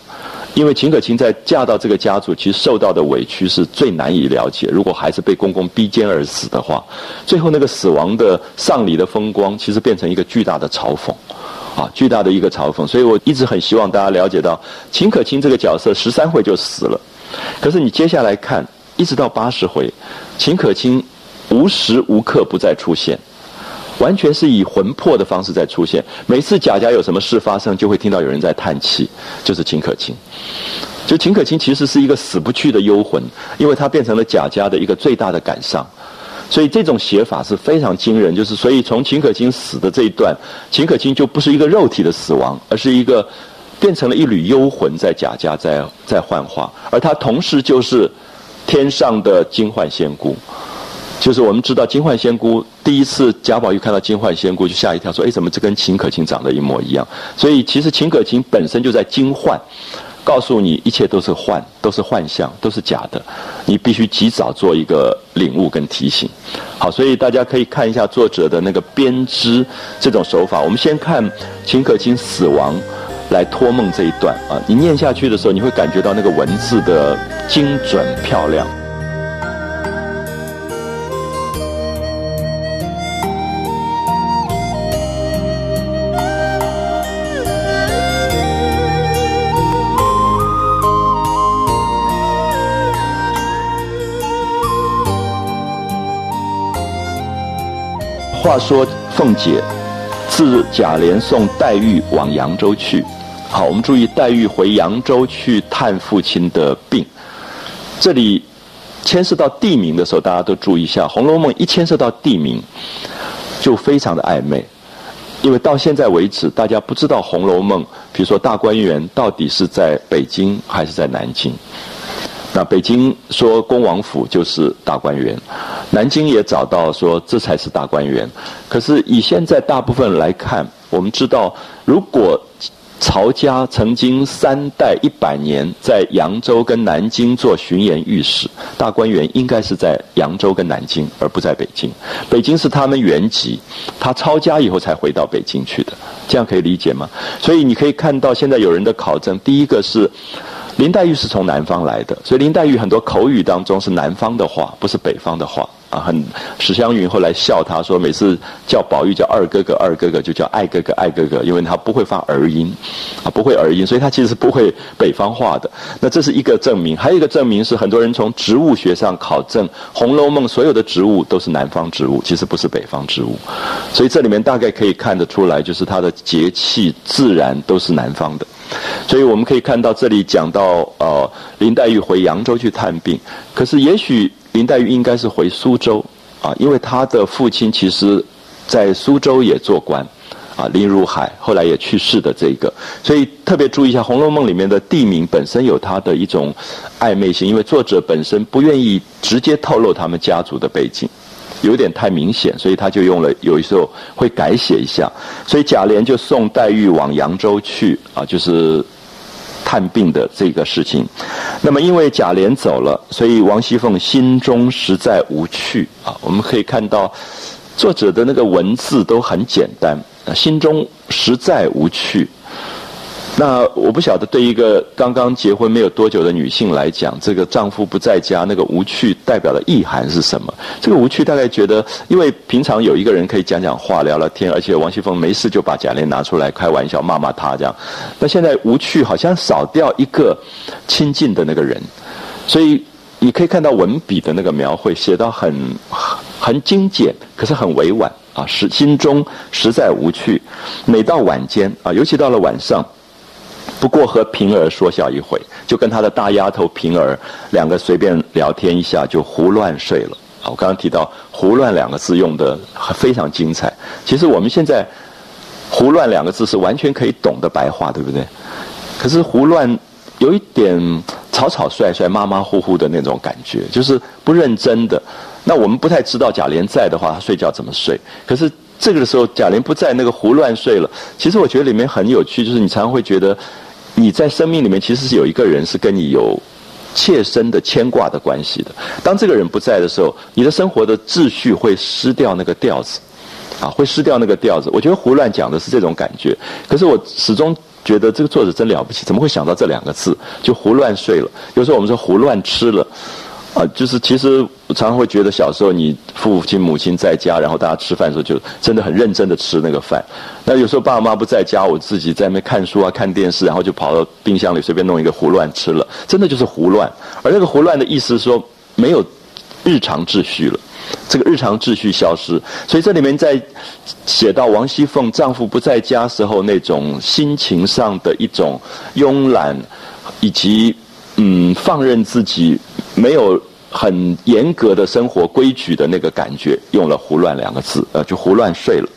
因为秦可卿在嫁到这个家族，其实受到的委屈是最难以了解。如果还是被公公逼奸而死的话，最后那个死亡的丧礼的风光，其实变成一个巨大的嘲讽，啊，巨大的一个嘲讽。所以我一直很希望大家了解到，秦可卿这个角色十三回就死了，可是你接下来看。一直到八十回，秦可卿无时无刻不在出现，完全是以魂魄的方式在出现。每次贾家有什么事发生，就会听到有人在叹气，就是秦可卿。就秦可卿其实是一个死不去的幽魂，因为他变成了贾家的一个最大的感伤。所以这种写法是非常惊人。就是所以从秦可卿死的这一段，秦可卿就不是一个肉体的死亡，而是一个变成了一缕幽魂在贾家在在幻化，而他同时就是。天上的金幻仙姑，就是我们知道金焕仙姑第一次贾宝玉看到金焕仙姑就吓一跳，说：“哎，怎么这跟秦可卿长得一模一样？”所以其实秦可卿本身就在金幻，告诉你一切都是幻，都是幻象，都是假的，你必须及早做一个领悟跟提醒。好，所以大家可以看一下作者的那个编织这种手法。我们先看秦可卿死亡来托梦这一段啊，你念下去的时候，你会感觉到那个文字的精准漂亮。话说凤姐，自贾琏送黛玉往扬州去。好，我们注意黛玉回扬州去探父亲的病。这里牵涉到地名的时候，大家都注意一下，《红楼梦》一牵涉到地名，就非常的暧昧。因为到现在为止，大家不知道《红楼梦》，比如说大观园到底是在北京还是在南京。那北京说恭王府就是大观园，南京也找到说这才是大观园。可是以现在大部分来看，我们知道，如果曹家曾经三代一百年在扬州跟南京做巡盐御史，大观园应该是在扬州跟南京，而不在北京。北京是他们原籍，他抄家以后才回到北京去的，这样可以理解吗？所以你可以看到现在有人的考证，第一个是。林黛玉是从南方来的，所以林黛玉很多口语当中是南方的话，不是北方的话啊。很史湘云后来笑他说，每次叫宝玉叫二哥哥，二哥哥就叫爱哥哥，爱哥哥，因为他不会发儿音，啊，不会儿音，所以他其实不会北方话的。那这是一个证明，还有一个证明是很多人从植物学上考证，《红楼梦》所有的植物都是南方植物，其实不是北方植物。所以这里面大概可以看得出来，就是它的节气自然都是南方的。所以我们可以看到，这里讲到呃，林黛玉回扬州去探病，可是也许林黛玉应该是回苏州啊，因为她的父亲其实，在苏州也做官，啊，林如海后来也去世的这个，所以特别注意一下《红楼梦》里面的地名本身有它的一种暧昧性，因为作者本身不愿意直接透露他们家族的背景。有点太明显，所以他就用了，有时候会改写一下。所以贾琏就送黛玉往扬州去啊，就是探病的这个事情。那么因为贾琏走了，所以王熙凤心中实在无趣啊。我们可以看到作者的那个文字都很简单，心中实在无趣。那我不晓得，对一个刚刚结婚没有多久的女性来讲，这个丈夫不在家，那个无趣代表的意涵是什么？这个无趣大概觉得，因为平常有一个人可以讲讲话、聊聊天，而且王熙凤没事就把贾琏拿出来开玩笑、骂骂他这样。那现在无趣好像少掉一个亲近的那个人，所以你可以看到文笔的那个描绘写到很很精简，可是很委婉啊，实心中实在无趣。每到晚间啊，尤其到了晚上。不过和平儿说笑一回，就跟他的大丫头平儿两个随便聊天一下，就胡乱睡了。我刚刚提到“胡乱”两个字用的非常精彩。其实我们现在“胡乱”两个字是完全可以懂的白话，对不对？可是“胡乱”有一点草草率率、马马虎虎的那种感觉，就是不认真的。那我们不太知道贾琏在的话，他睡觉怎么睡？可是这个时候，贾琏不在，那个胡乱睡了。其实我觉得里面很有趣，就是你常常会觉得。你在生命里面其实是有一个人是跟你有切身的牵挂的关系的。当这个人不在的时候，你的生活的秩序会失掉那个调子，啊，会失掉那个调子。我觉得胡乱讲的是这种感觉。可是我始终觉得这个作者真了不起，怎么会想到这两个字就胡乱睡了？有时候我们说胡乱吃了。啊，就是其实常常会觉得小时候你父亲母亲在家，然后大家吃饭的时候就真的很认真的吃那个饭。那有时候爸爸妈妈不在家，我自己在那边看书啊、看电视，然后就跑到冰箱里随便弄一个胡乱吃了，真的就是胡乱。而那个胡乱的意思是说没有日常秩序了，这个日常秩序消失。所以这里面在写到王熙凤丈夫不在家时候那种心情上的一种慵懒，以及嗯放任自己。没有很严格的生活规矩的那个感觉，用了“胡乱”两个字，呃，就胡乱睡了。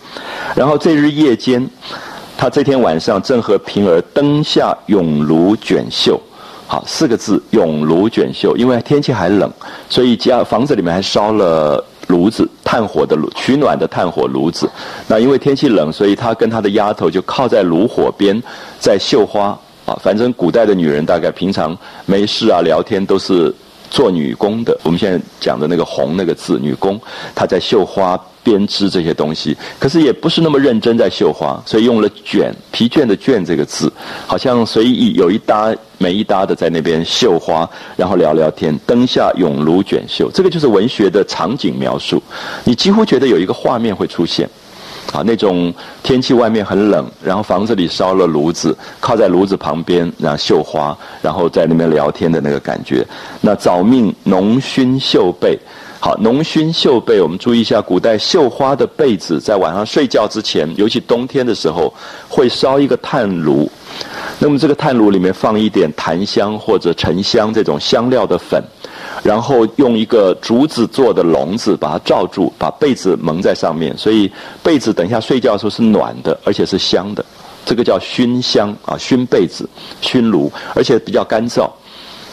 然后这日夜间，他这天晚上正和平儿灯下永炉卷绣，好四个字“永炉卷绣”，因为天气还冷，所以家房子里面还烧了炉子，炭火的炉，取暖的炭火炉子。那因为天气冷，所以他跟他的丫头就靠在炉火边，在绣花啊。反正古代的女人大概平常没事啊，聊天都是做女工的。我们现在讲的那个“红”那个字，女工，她在绣花。编织这些东西，可是也不是那么认真在绣花，所以用了“卷”疲倦的“倦”这个字，好像随意有一搭没一搭的在那边绣花，然后聊聊天。灯下永炉卷绣，这个就是文学的场景描述。你几乎觉得有一个画面会出现，啊，那种天气外面很冷，然后房子里烧了炉子，靠在炉子旁边，然后绣花，然后在那边聊天的那个感觉。那早命浓熏绣被。好，浓熏绣被，我们注意一下，古代绣花的被子，在晚上睡觉之前，尤其冬天的时候，会烧一个炭炉。那么这个炭炉里面放一点檀香或者沉香这种香料的粉，然后用一个竹子做的笼子把它罩住，把被子蒙在上面，所以被子等一下睡觉的时候是暖的，而且是香的。这个叫熏香啊，熏被子、熏炉，而且比较干燥。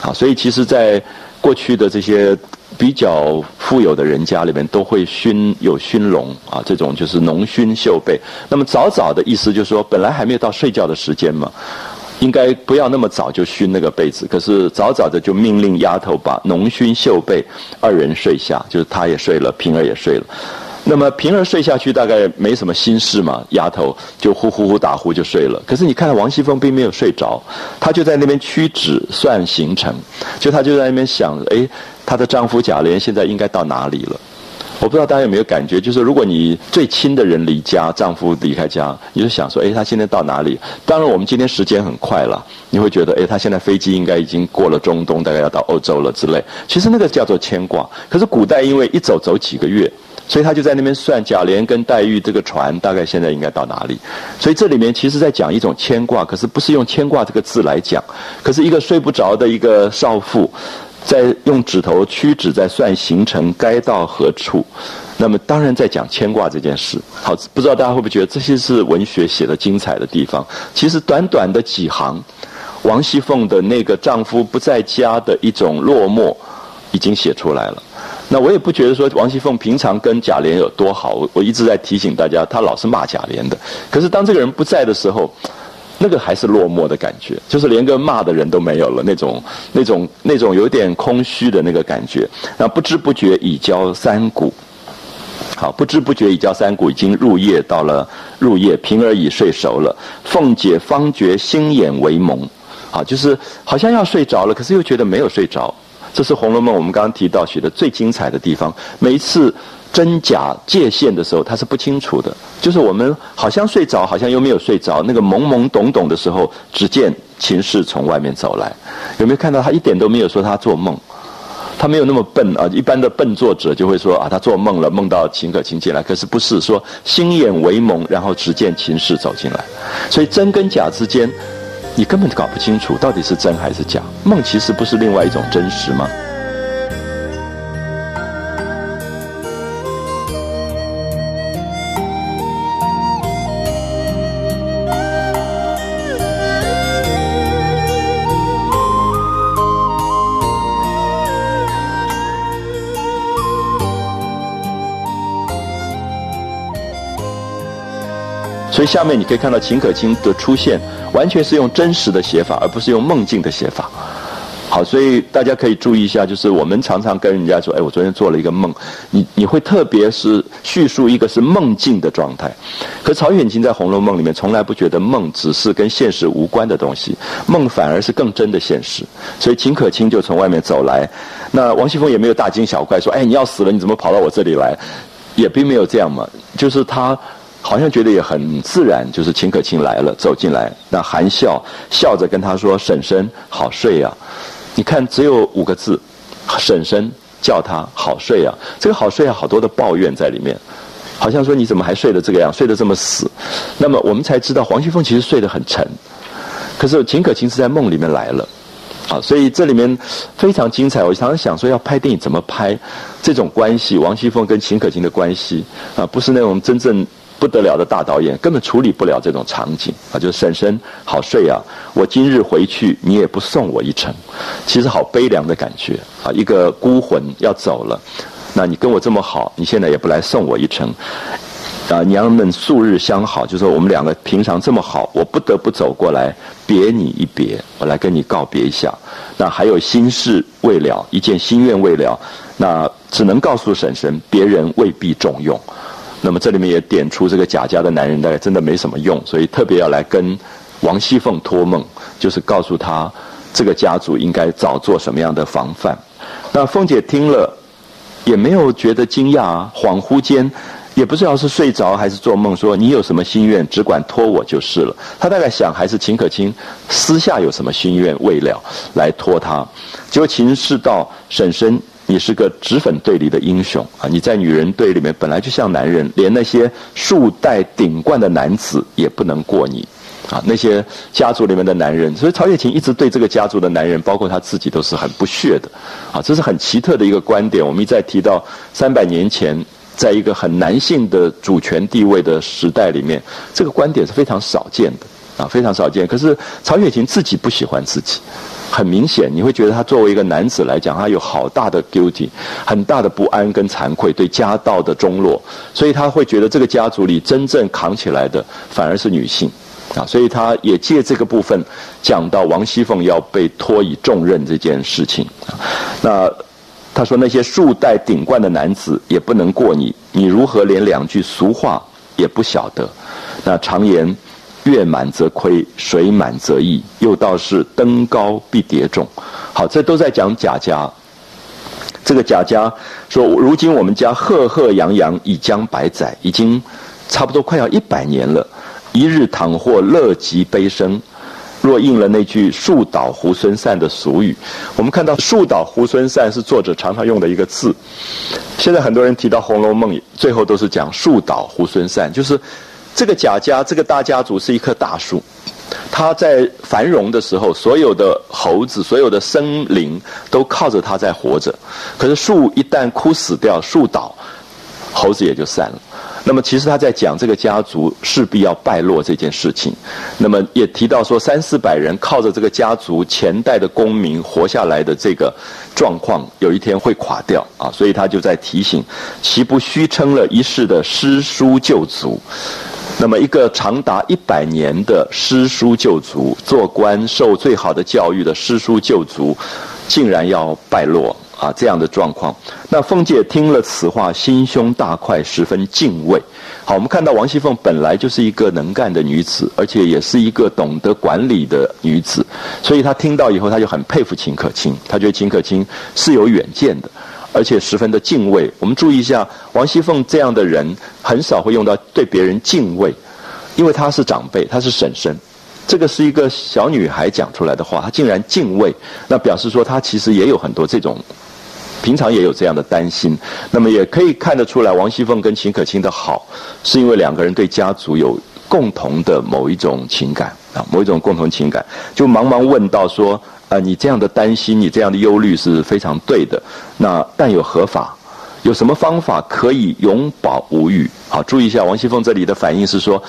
啊，所以其实在过去的这些。比较富有的人家里面都会熏有熏笼啊，这种就是浓熏绣被。那么早早的意思就是说，本来还没有到睡觉的时间嘛，应该不要那么早就熏那个被子。可是早早的就命令丫头把浓熏绣被，二人睡下，就是她也睡了，平儿也睡了。那么平儿睡下去大概没什么心事嘛，丫头就呼呼呼打呼就睡了。可是你看王熙凤并没有睡着，她就在那边屈指算行程，就她就在那边想，哎。她的丈夫贾琏现在应该到哪里了？我不知道大家有没有感觉，就是如果你最亲的人离家，丈夫离开家，你就想说，哎，他现在到哪里？当然，我们今天时间很快了，你会觉得，哎，他现在飞机应该已经过了中东，大概要到欧洲了之类。其实那个叫做牵挂。可是古代因为一走走几个月，所以他就在那边算贾琏跟黛玉这个船大概现在应该到哪里。所以这里面其实在讲一种牵挂，可是不是用牵挂这个字来讲，可是一个睡不着的一个少妇。在用指头屈指在算行程该到何处，那么当然在讲牵挂这件事。好，不知道大家会不会觉得这些是文学写的精彩的地方？其实短短的几行，王熙凤的那个丈夫不在家的一种落寞，已经写出来了。那我也不觉得说王熙凤平常跟贾琏有多好，我我一直在提醒大家，她老是骂贾琏的。可是当这个人不在的时候。那个还是落寞的感觉，就是连个骂的人都没有了，那种、那种、那种有点空虚的那个感觉。那不知不觉已交三鼓，好，不知不觉已交三鼓，已经入夜，到了入夜，平儿已睡熟了。凤姐方觉心眼为蒙，好，就是好像要睡着了，可是又觉得没有睡着。这是《红楼梦》我们刚刚提到写的最精彩的地方，每一次。真假界限的时候，他是不清楚的。就是我们好像睡着，好像又没有睡着。那个懵懵懂懂的时候，只见秦氏从外面走来，有没有看到他一点都没有说他做梦？他没有那么笨啊！一般的笨作者就会说啊，他做梦了，梦到秦可卿进来。可是不是说心眼为蒙，然后只见秦氏走进来。所以真跟假之间，你根本搞不清楚到底是真还是假。梦其实不是另外一种真实吗？所以下面你可以看到秦可卿的出现，完全是用真实的写法，而不是用梦境的写法。好，所以大家可以注意一下，就是我们常常跟人家说：“哎，我昨天做了一个梦。”你你会特别是叙述一个是梦境的状态。可曹雪芹在《红楼梦》里面从来不觉得梦只是跟现实无关的东西，梦反而是更真的现实。所以秦可卿就从外面走来，那王熙凤也没有大惊小怪说：“哎，你要死了，你怎么跑到我这里来？”也并没有这样嘛，就是他。好像觉得也很自然，就是秦可卿来了，走进来，那含笑笑着跟他说：“婶婶好睡呀。”你看，只有五个字，婶婶叫他好睡啊。这个好睡啊，好多的抱怨在里面，好像说你怎么还睡得这个样，睡得这么死。那么我们才知道，黄熙凤其实睡得很沉，可是秦可卿是在梦里面来了，啊，所以这里面非常精彩。我常常想说，要拍电影怎么拍这种关系？王熙凤跟秦可卿的关系啊，不是那种真正。不得了的大导演根本处理不了这种场景啊！就是婶婶好睡啊，我今日回去你也不送我一程，其实好悲凉的感觉啊！一个孤魂要走了，那你跟我这么好，你现在也不来送我一程。啊，娘们素日相好，就说我们两个平常这么好，我不得不走过来别你一别，我来跟你告别一下。那还有心事未了，一件心愿未了，那只能告诉婶婶，别人未必重用。那么这里面也点出这个贾家的男人大概真的没什么用，所以特别要来跟王熙凤托梦，就是告诉他这个家族应该早做什么样的防范。那凤姐听了也没有觉得惊讶，恍惚间。也不知道是睡着还是做梦，说你有什么心愿，只管托我就是了。她大概想还是秦可卿私下有什么心愿未了，来托他。结果秦氏道：“婶婶，你是个脂粉队里的英雄啊！你在女人队里面本来就像男人，连那些束带顶冠的男子也不能过你啊！那些家族里面的男人，所以曹雪芹一直对这个家族的男人，包括他自己，都是很不屑的啊！这是很奇特的一个观点。我们一再提到三百年前。在一个很男性的主权地位的时代里面，这个观点是非常少见的，啊，非常少见。可是曹雪芹自己不喜欢自己，很明显，你会觉得他作为一个男子来讲，他有好大的 guilty，很大的不安跟惭愧，对家道的中落，所以他会觉得这个家族里真正扛起来的反而是女性，啊，所以他也借这个部分讲到王熙凤要被托以重任这件事情，啊，那。他说：“那些数代顶冠的男子也不能过你，你如何连两句俗话也不晓得？那常言月满则亏，水满则溢，又道是登高必跌重。好，这都在讲贾家。这个贾家说，如今我们家赫赫扬扬已将百载，已经差不多快要一百年了。一日倘或乐极悲生。”若应了那句“树倒猢狲散”的俗语，我们看到“树倒猢狲散”是作者常常用的一个字。现在很多人提到《红楼梦》，最后都是讲“树倒猢狲散”，就是这个贾家这个大家族是一棵大树，它在繁荣的时候，所有的猴子、所有的生灵都靠着它在活着。可是树一旦枯死掉，树倒，猴子也就散了。那么，其实他在讲这个家族势必要败落这件事情。那么也提到说，三四百人靠着这个家族前代的功名活下来的这个状况，有一天会垮掉啊！所以他就在提醒：岂不虚称了一世的诗书旧族？那么一个长达一百年的诗书旧族，做官受最好的教育的诗书旧族，竟然要败落？啊，这样的状况，那凤姐听了此话，心胸大快，十分敬畏。好，我们看到王熙凤本来就是一个能干的女子，而且也是一个懂得管理的女子，所以她听到以后，她就很佩服秦可卿，她觉得秦可卿是有远见的，而且十分的敬畏。我们注意一下，王熙凤这样的人很少会用到对别人敬畏，因为她是长辈，她是婶婶。这个是一个小女孩讲出来的话，她竟然敬畏，那表示说她其实也有很多这种。平常也有这样的担心，那么也可以看得出来，王熙凤跟秦可卿的好，是因为两个人对家族有共同的某一种情感啊，某一种共同情感。就忙忙问到说：“啊，你这样的担心，你这样的忧虑是非常对的。那但有何法？有什么方法可以永保无虞？好，注意一下，王熙凤这里的反应是说：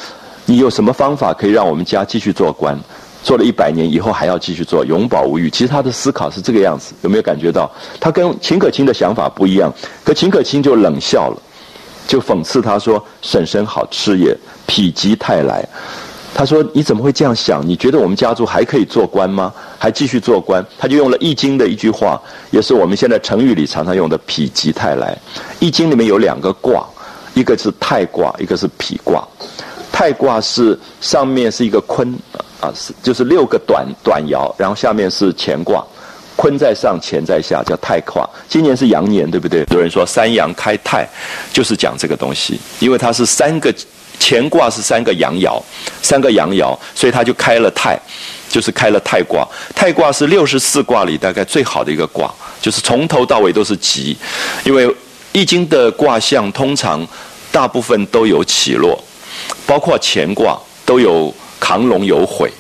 你有什么方法可以让我们家继续做官？”做了一百年以后还要继续做，永保无虞。其实他的思考是这个样子，有没有感觉到？他跟秦可卿的想法不一样，可秦可卿就冷笑了，就讽刺他说：“婶婶好吃也，否极泰来。”他说：“你怎么会这样想？你觉得我们家族还可以做官吗？还继续做官？”他就用了《易经》的一句话，也是我们现在成语里常常用的“否极泰来”。《易经》里面有两个卦，一个是泰卦，一个是否卦。泰卦是上面是一个坤。啊，是就是六个短短爻，然后下面是乾卦，坤在上，乾在下，叫太卦。今年是羊年，对不对？有人说三阳开泰，就是讲这个东西，因为它是三个乾卦是三个阳爻，三个阳爻，所以他就开了泰，就是开了泰卦。泰卦是六十四卦里大概最好的一个卦，就是从头到尾都是吉，因为易经的卦象通常大部分都有起落，包括乾卦都有。亢龙有悔，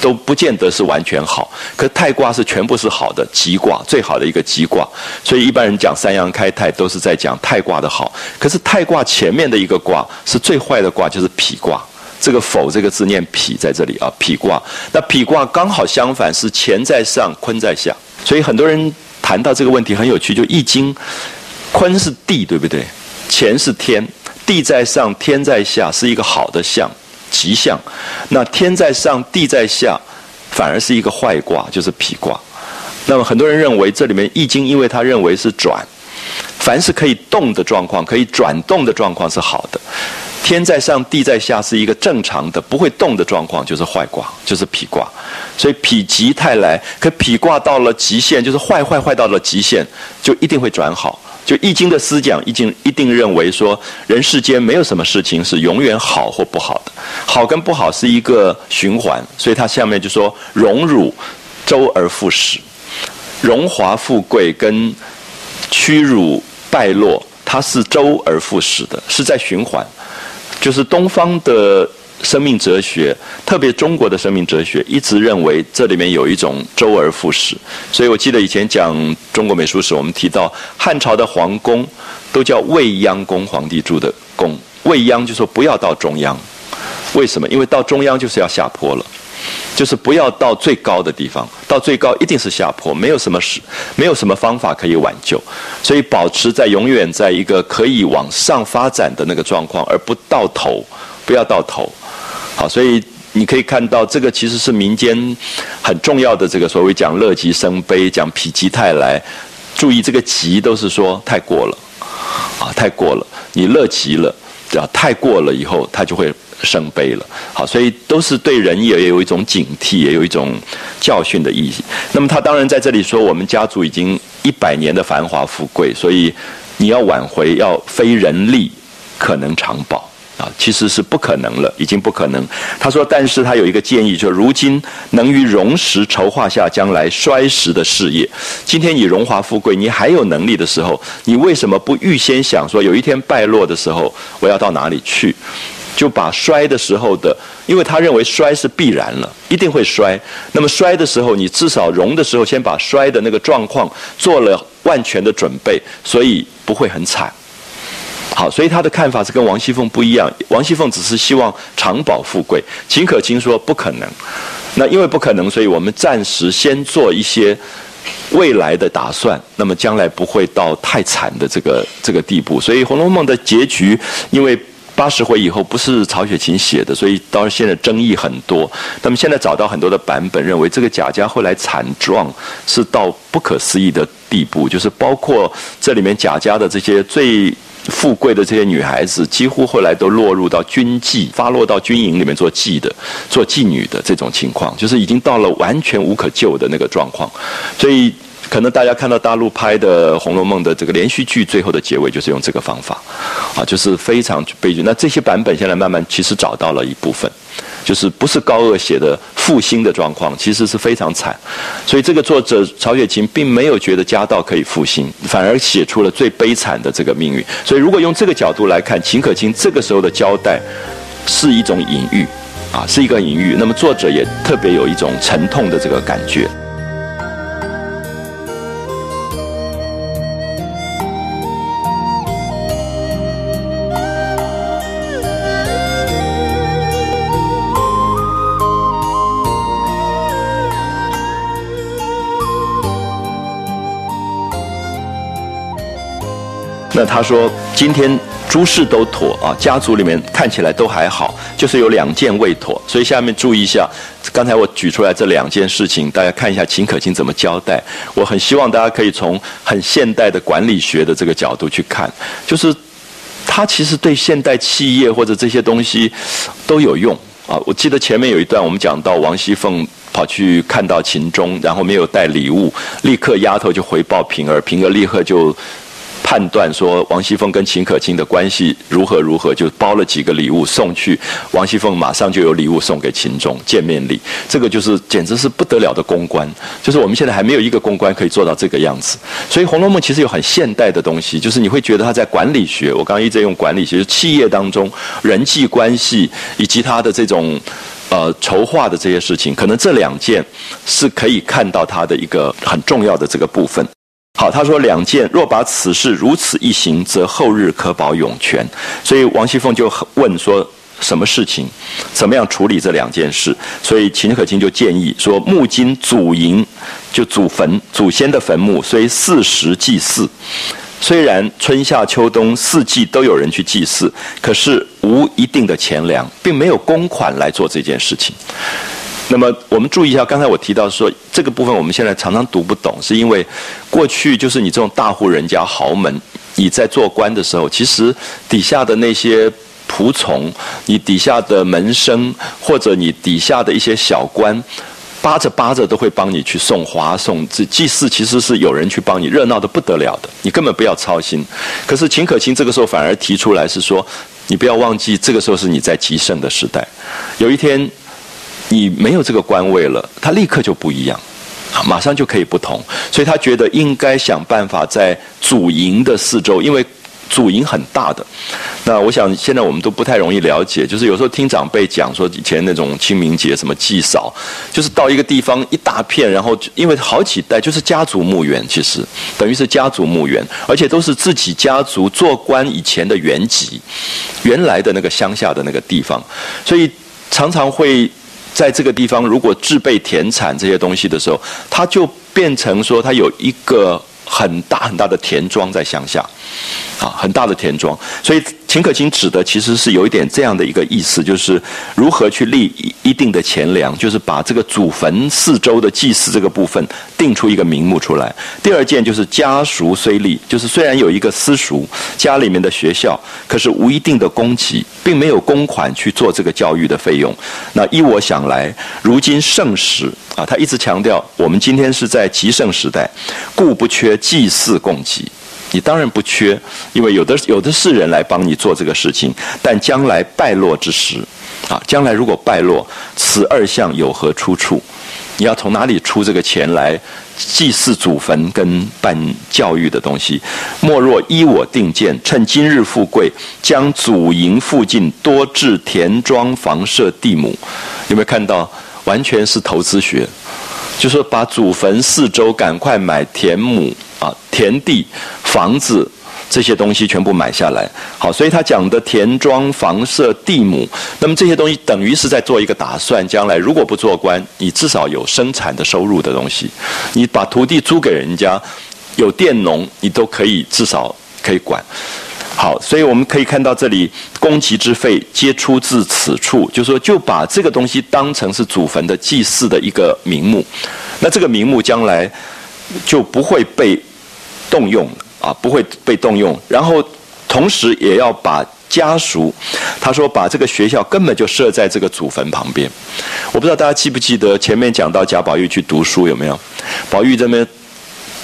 都不见得是完全好。可太卦是全部是好的吉卦，最好的一个吉卦。所以一般人讲三阳开泰，都是在讲太卦的好。可是太卦前面的一个卦是最坏的卦，就是否卦。这个否这个字念否在这里啊，否卦。那否卦刚好相反，是乾在上，坤在下。所以很多人谈到这个问题很有趣，就易经坤是地，对不对？乾是天，地在上，天在下，是一个好的象，吉象。那天在上，地在下，反而是一个坏卦，就是痞卦。那么很多人认为这里面易经，因为他认为是转，凡是可以动的状况，可以转动的状况是好的。天在上，地在下，是一个正常的不会动的状况，就是坏卦，就是痞卦。所以否极泰来，可否卦到了极限，就是坏坏坏到了极限，就一定会转好。就易经的思讲，易经一定认为说，人世间没有什么事情是永远好或不好的，好跟不好是一个循环。所以他下面就说，荣辱周而复始，荣华富贵跟屈辱败落，它是周而复始的，是在循环。就是东方的。生命哲学，特别中国的生命哲学，一直认为这里面有一种周而复始。所以我记得以前讲中国美术史，我们提到汉朝的皇宫都叫未央宫，皇帝住的宫。未央就说不要到中央，为什么？因为到中央就是要下坡了。就是不要到最高的地方，到最高一定是下坡，没有什么事，没有什么方法可以挽救，所以保持在永远在一个可以往上发展的那个状况，而不到头，不要到头。好，所以你可以看到，这个其实是民间很重要的这个所谓讲乐极生悲，讲否极泰来。注意这个极都是说太过了，啊，太过了，你乐极了，只要太过了以后，它就会。生悲了，好，所以都是对人也有一种警惕，也有一种教训的意义。那么他当然在这里说，我们家族已经一百年的繁华富贵，所以你要挽回，要非人力可能长保啊，其实是不可能了，已经不可能。他说，但是他有一个建议，就如今能于荣时筹划下将来衰时的事业。今天你荣华富贵，你还有能力的时候，你为什么不预先想说，有一天败落的时候，我要到哪里去？就把衰的时候的，因为他认为衰是必然了，一定会衰。那么衰的时候，你至少荣的时候，先把衰的那个状况做了万全的准备，所以不会很惨。好，所以他的看法是跟王熙凤不一样。王熙凤只是希望长保富贵，秦可卿说不可能。那因为不可能，所以我们暂时先做一些未来的打算，那么将来不会到太惨的这个这个地步。所以《红楼梦》的结局，因为。八十回以后不是曹雪芹写的，所以到现在争议很多。那么现在找到很多的版本，认为这个贾家后来惨状是到不可思议的地步，就是包括这里面贾家的这些最富贵的这些女孩子，几乎后来都落入到军妓，发落到军营里面做妓的、做妓女的这种情况，就是已经到了完全无可救的那个状况，所以。可能大家看到大陆拍的《红楼梦》的这个连续剧，最后的结尾就是用这个方法，啊，就是非常悲剧。那这些版本现在慢慢其实找到了一部分，就是不是高鹗写的复兴的状况，其实是非常惨。所以这个作者曹雪芹并没有觉得家道可以复兴，反而写出了最悲惨的这个命运。所以如果用这个角度来看，秦可卿这个时候的交代是一种隐喻，啊，是一个隐喻。那么作者也特别有一种沉痛的这个感觉。那他说，今天诸事都妥啊，家族里面看起来都还好，就是有两件未妥。所以下面注意一下，刚才我举出来这两件事情，大家看一下秦可卿怎么交代。我很希望大家可以从很现代的管理学的这个角度去看，就是他其实对现代企业或者这些东西都有用啊。我记得前面有一段我们讲到王熙凤跑去看到秦钟，然后没有带礼物，立刻丫头就回报平儿，平儿立刻就。判断说王熙凤跟秦可卿的关系如何如何，就包了几个礼物送去，王熙凤马上就有礼物送给秦钟见面礼，这个就是简直是不得了的公关，就是我们现在还没有一个公关可以做到这个样子。所以《红楼梦》其实有很现代的东西，就是你会觉得它在管理学，我刚刚一直用管理学，企业当中人际关系以及它的这种呃筹划的这些事情，可能这两件是可以看到它的一个很重要的这个部分。好，他说两件，若把此事如此一行，则后日可保永全。所以王熙凤就问说，什么事情，怎么样处理这两件事？所以秦可卿就建议说，木金祖茔，就祖坟，祖先的坟墓，虽四时祭祀，虽然春夏秋冬四季都有人去祭祀，可是无一定的钱粮，并没有公款来做这件事情。那么我们注意一下，刚才我提到说这个部分，我们现在常常读不懂，是因为过去就是你这种大户人家豪门，你在做官的时候，其实底下的那些仆从，你底下的门生，或者你底下的一些小官。扒着扒着都会帮你去送花送祭祭祀，其实是有人去帮你，热闹的不得了的，你根本不要操心。可是秦可卿这个时候反而提出来是说，你不要忘记，这个时候是你在极盛的时代，有一天你没有这个官位了，他立刻就不一样，马上就可以不同。所以他觉得应该想办法在主营的四周，因为。主营很大的，那我想现在我们都不太容易了解，就是有时候听长辈讲说以前那种清明节什么祭扫，就是到一个地方一大片，然后因为好几代就是家族墓园，其实等于是家族墓园，而且都是自己家族做官以前的原籍，原来的那个乡下的那个地方，所以常常会在这个地方如果制备田产这些东西的时候，它就变成说它有一个。很大很大的田庄在乡下，啊，很大的田庄，所以。秦可卿指的其实是有一点这样的一个意思，就是如何去立一定的钱粮，就是把这个祖坟四周的祭祀这个部分定出一个名目出来。第二件就是家塾虽立，就是虽然有一个私塾，家里面的学校，可是无一定的供给，并没有公款去做这个教育的费用。那依我想来，如今盛时啊，他一直强调，我们今天是在极盛时代，故不缺祭祀供给。你当然不缺，因为有的有的是人来帮你做这个事情。但将来败落之时，啊，将来如果败落，此二项有何出处？你要从哪里出这个钱来祭祀祖坟跟办教育的东西？莫若依我定见，趁今日富贵，将祖营附近多置田庄房舍地亩。有没有看到？完全是投资学，就说把祖坟四周赶快买田亩。啊，田地、房子这些东西全部买下来，好，所以他讲的田庄、房舍、地亩，那么这些东西等于是在做一个打算，将来如果不做官，你至少有生产的收入的东西，你把土地租给人家，有佃农，你都可以至少可以管。好，所以我们可以看到这里，公给之费皆出自此处，就说就把这个东西当成是祖坟的祭祀的一个名目，那这个名目将来就不会被。动用啊，不会被动用。然后，同时也要把家属，他说把这个学校根本就设在这个祖坟旁边。我不知道大家记不记得前面讲到贾宝玉去读书有没有？宝玉这边。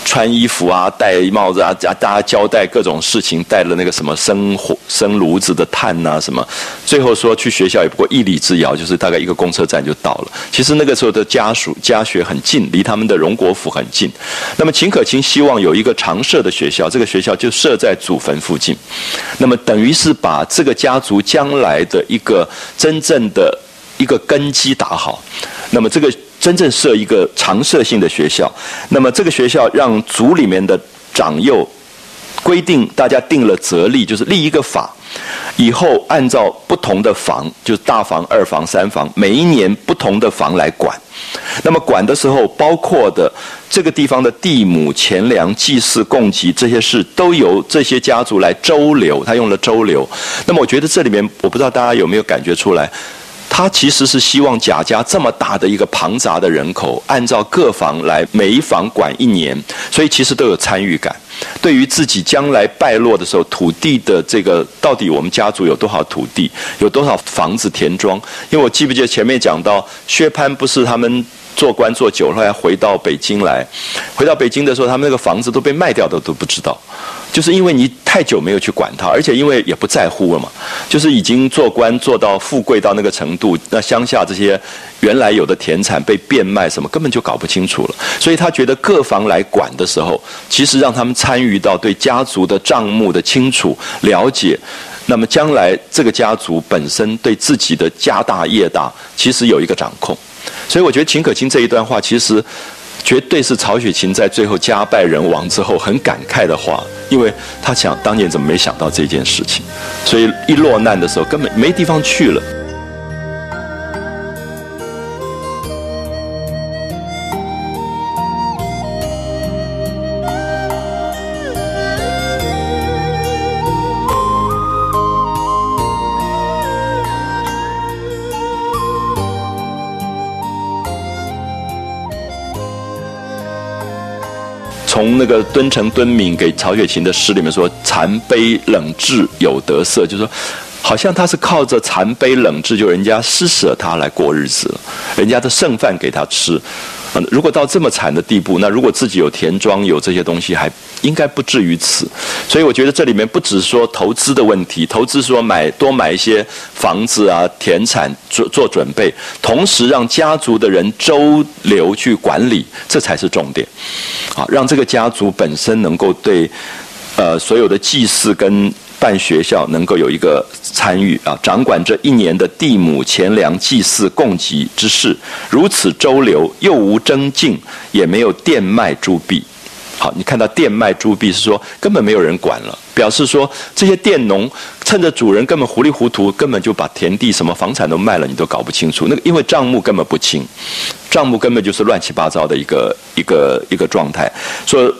穿衣服啊，戴帽子啊，大家交代各种事情，带了那个什么生火、生炉子的炭呐，什么，最后说去学校也不过一里之遥，就是大概一个公车站就到了。其实那个时候的家属家学很近，离他们的荣国府很近。那么秦可卿希望有一个常设的学校，这个学校就设在祖坟附近。那么等于是把这个家族将来的一个真正的一个根基打好。那么这个。真正设一个常设性的学校，那么这个学校让族里面的长幼规定，大家定了则例，就是立一个法，以后按照不同的房，就是大房、二房、三房，每一年不同的房来管。那么管的时候，包括的这个地方的地亩、钱粮、祭祀、供给这些事，都由这些家族来周流。他用了周流。那么我觉得这里面，我不知道大家有没有感觉出来。他其实是希望贾家这么大的一个庞杂的人口，按照各房来，每一房管一年，所以其实都有参与感。对于自己将来败落的时候，土地的这个到底我们家族有多少土地，有多少房子田庄？因为我记不记得前面讲到薛蟠不是他们做官做久了，来回到北京来，回到北京的时候，他们那个房子都被卖掉的都不知道。就是因为你太久没有去管它，而且因为也不在乎了嘛，就是已经做官做到富贵到那个程度，那乡下这些原来有的田产被变卖什么，根本就搞不清楚了。所以他觉得各房来管的时候，其实让他们参与到对家族的账目的清楚了解，那么将来这个家族本身对自己的家大业大，其实有一个掌控。所以我觉得秦可卿这一段话，其实。绝对是曹雪芹在最后家败人亡之后很感慨的话，因为他想当年怎么没想到这件事情，所以一落难的时候根本没地方去了。从那个敦诚敦敏给曹雪芹的诗里面说，残杯冷炙有得色，就是说，好像他是靠着残杯冷炙，就人家施舍他来过日子，人家的剩饭给他吃。如果到这么惨的地步，那如果自己有田庄有这些东西，还应该不至于此。所以我觉得这里面不只说投资的问题，投资说买多买一些房子啊、田产做做准备，同时让家族的人周流去管理，这才是重点。啊，让这个家族本身能够对呃所有的祭祀跟。办学校能够有一个参与啊，掌管这一年的地亩钱粮祭祀供给之事，如此周流，又无征进，也没有佃卖猪币。好，你看到佃卖猪币是说根本没有人管了，表示说这些佃农趁着主人根本糊里糊涂，根本就把田地什么房产都卖了，你都搞不清楚。那个因为账目根本不清，账目根本就是乱七八糟的一个一个一个状态，说。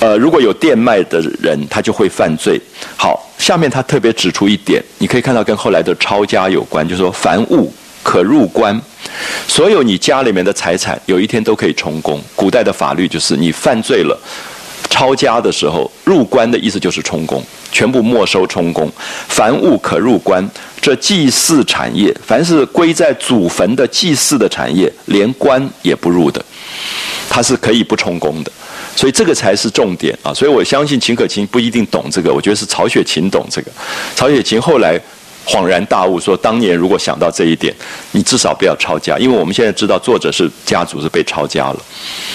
呃，如果有店卖的人，他就会犯罪。好，下面他特别指出一点，你可以看到跟后来的抄家有关，就是说凡物可入关，所有你家里面的财产，有一天都可以充公。古代的法律就是你犯罪了，抄家的时候入关的意思就是充公，全部没收充公。凡物可入关，这祭祀产业，凡是归在祖坟的祭祀的产业，连关也不入的，它是可以不充公的。所以这个才是重点啊！所以我相信秦可卿不一定懂这个，我觉得是曹雪芹懂这个。曹雪芹后来恍然大悟，说当年如果想到这一点，你至少不要抄家，因为我们现在知道作者是家族是被抄家了，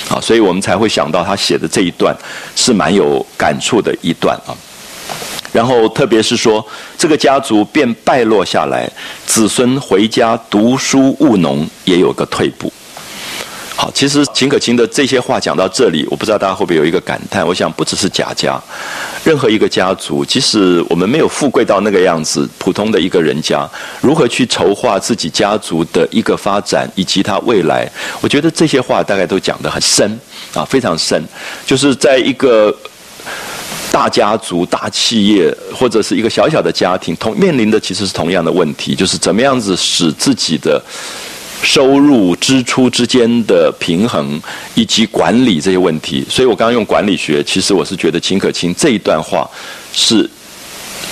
啊，所以我们才会想到他写的这一段是蛮有感触的一段啊。然后特别是说这个家族便败落下来，子孙回家读书务农也有个退步。好，其实秦可卿的这些话讲到这里，我不知道大家会不会有一个感叹。我想，不只是贾家，任何一个家族，即使我们没有富贵到那个样子，普通的一个人家，如何去筹划自己家族的一个发展以及他未来，我觉得这些话大概都讲得很深啊，非常深。就是在一个大家族、大企业或者是一个小小的家庭，同面临的其实是同样的问题，就是怎么样子使自己的。收入支出之间的平衡，以及管理这些问题，所以我刚刚用管理学，其实我是觉得秦可卿这一段话是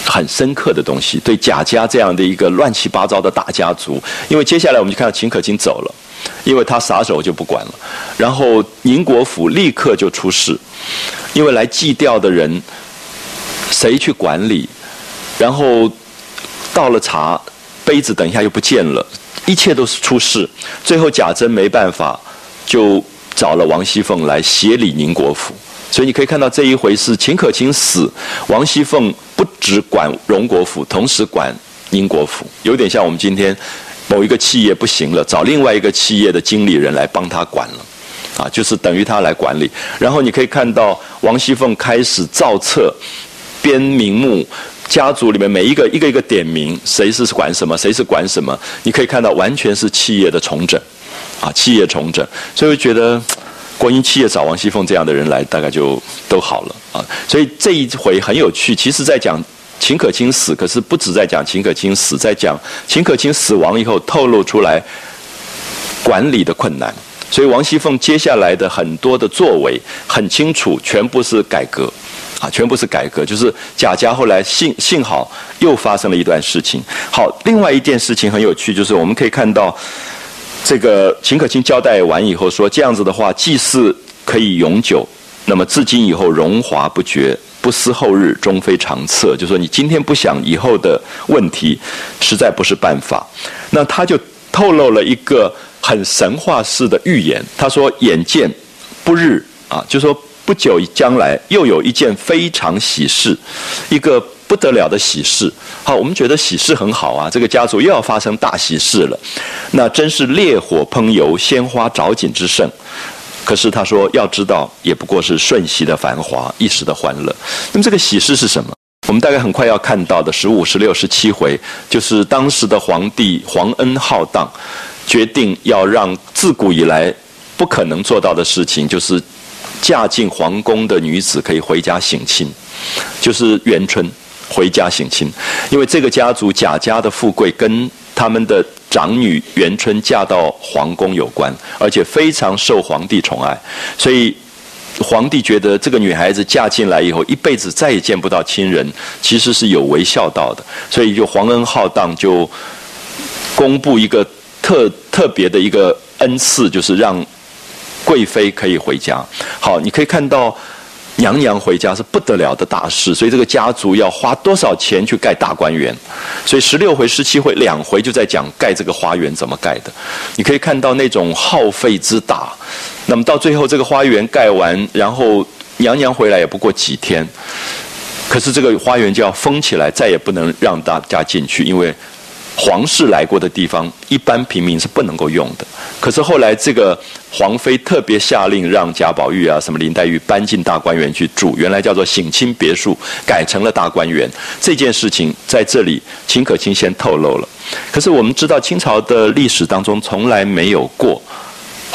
很深刻的东西。对贾家这样的一个乱七八糟的大家族，因为接下来我们就看到秦可卿走了，因为他撒手就不管了，然后宁国府立刻就出事，因为来祭吊的人谁去管理，然后倒了茶杯子，等一下又不见了。一切都是出事，最后贾珍没办法，就找了王熙凤来协理宁国府。所以你可以看到这一回是秦可卿死，王熙凤不只管荣国府，同时管宁国府，有点像我们今天某一个企业不行了，找另外一个企业的经理人来帮他管了，啊，就是等于他来管理。然后你可以看到王熙凤开始造册、编名目。家族里面每一个一个一个点名，谁是管什么，谁是管什么，你可以看到完全是企业的重整，啊，企业重整，所以我觉得国营企业找王熙凤这样的人来，大概就都好了啊。所以这一回很有趣，其实在讲秦可卿死，可是不止在讲秦可卿死，在讲秦可卿死亡以后透露出来管理的困难，所以王熙凤接下来的很多的作为很清楚，全部是改革。啊，全部是改革，就是贾家后来幸幸好又发生了一段事情。好，另外一件事情很有趣，就是我们可以看到，这个秦可卿交代完以后说，这样子的话，祭祀可以永久，那么至今以后荣华不绝，不思后日，终非长策。就说你今天不想以后的问题，实在不是办法。那他就透露了一个很神话式的预言，他说：“眼见不日啊，就说。”不久将来又有一件非常喜事，一个不得了的喜事。好，我们觉得喜事很好啊，这个家族又要发生大喜事了。那真是烈火烹油、鲜花着锦之盛。可是他说，要知道，也不过是瞬息的繁华，一时的欢乐。那么这个喜事是什么？我们大概很快要看到的十五、十六、十七回，就是当时的皇帝皇恩浩荡，决定要让自古以来不可能做到的事情，就是。嫁进皇宫的女子可以回家省亲，就是元春回家省亲。因为这个家族贾家的富贵跟他们的长女元春嫁到皇宫有关，而且非常受皇帝宠爱，所以皇帝觉得这个女孩子嫁进来以后，一辈子再也见不到亲人，其实是有违孝道的，所以就皇恩浩荡，就公布一个特特别的一个恩赐，就是让贵妃可以回家。好，你可以看到。娘娘回家是不得了的大事，所以这个家族要花多少钱去盖大观园？所以十六回、十七回两回就在讲盖这个花园怎么盖的。你可以看到那种耗费之大。那么到最后这个花园盖完，然后娘娘回来也不过几天，可是这个花园就要封起来，再也不能让大家进去，因为。皇室来过的地方，一般平民是不能够用的。可是后来，这个皇妃特别下令让贾宝玉啊、什么林黛玉搬进大观园去住，原来叫做省亲别墅，改成了大观园。这件事情在这里，秦可卿先透露了。可是我们知道，清朝的历史当中从来没有过。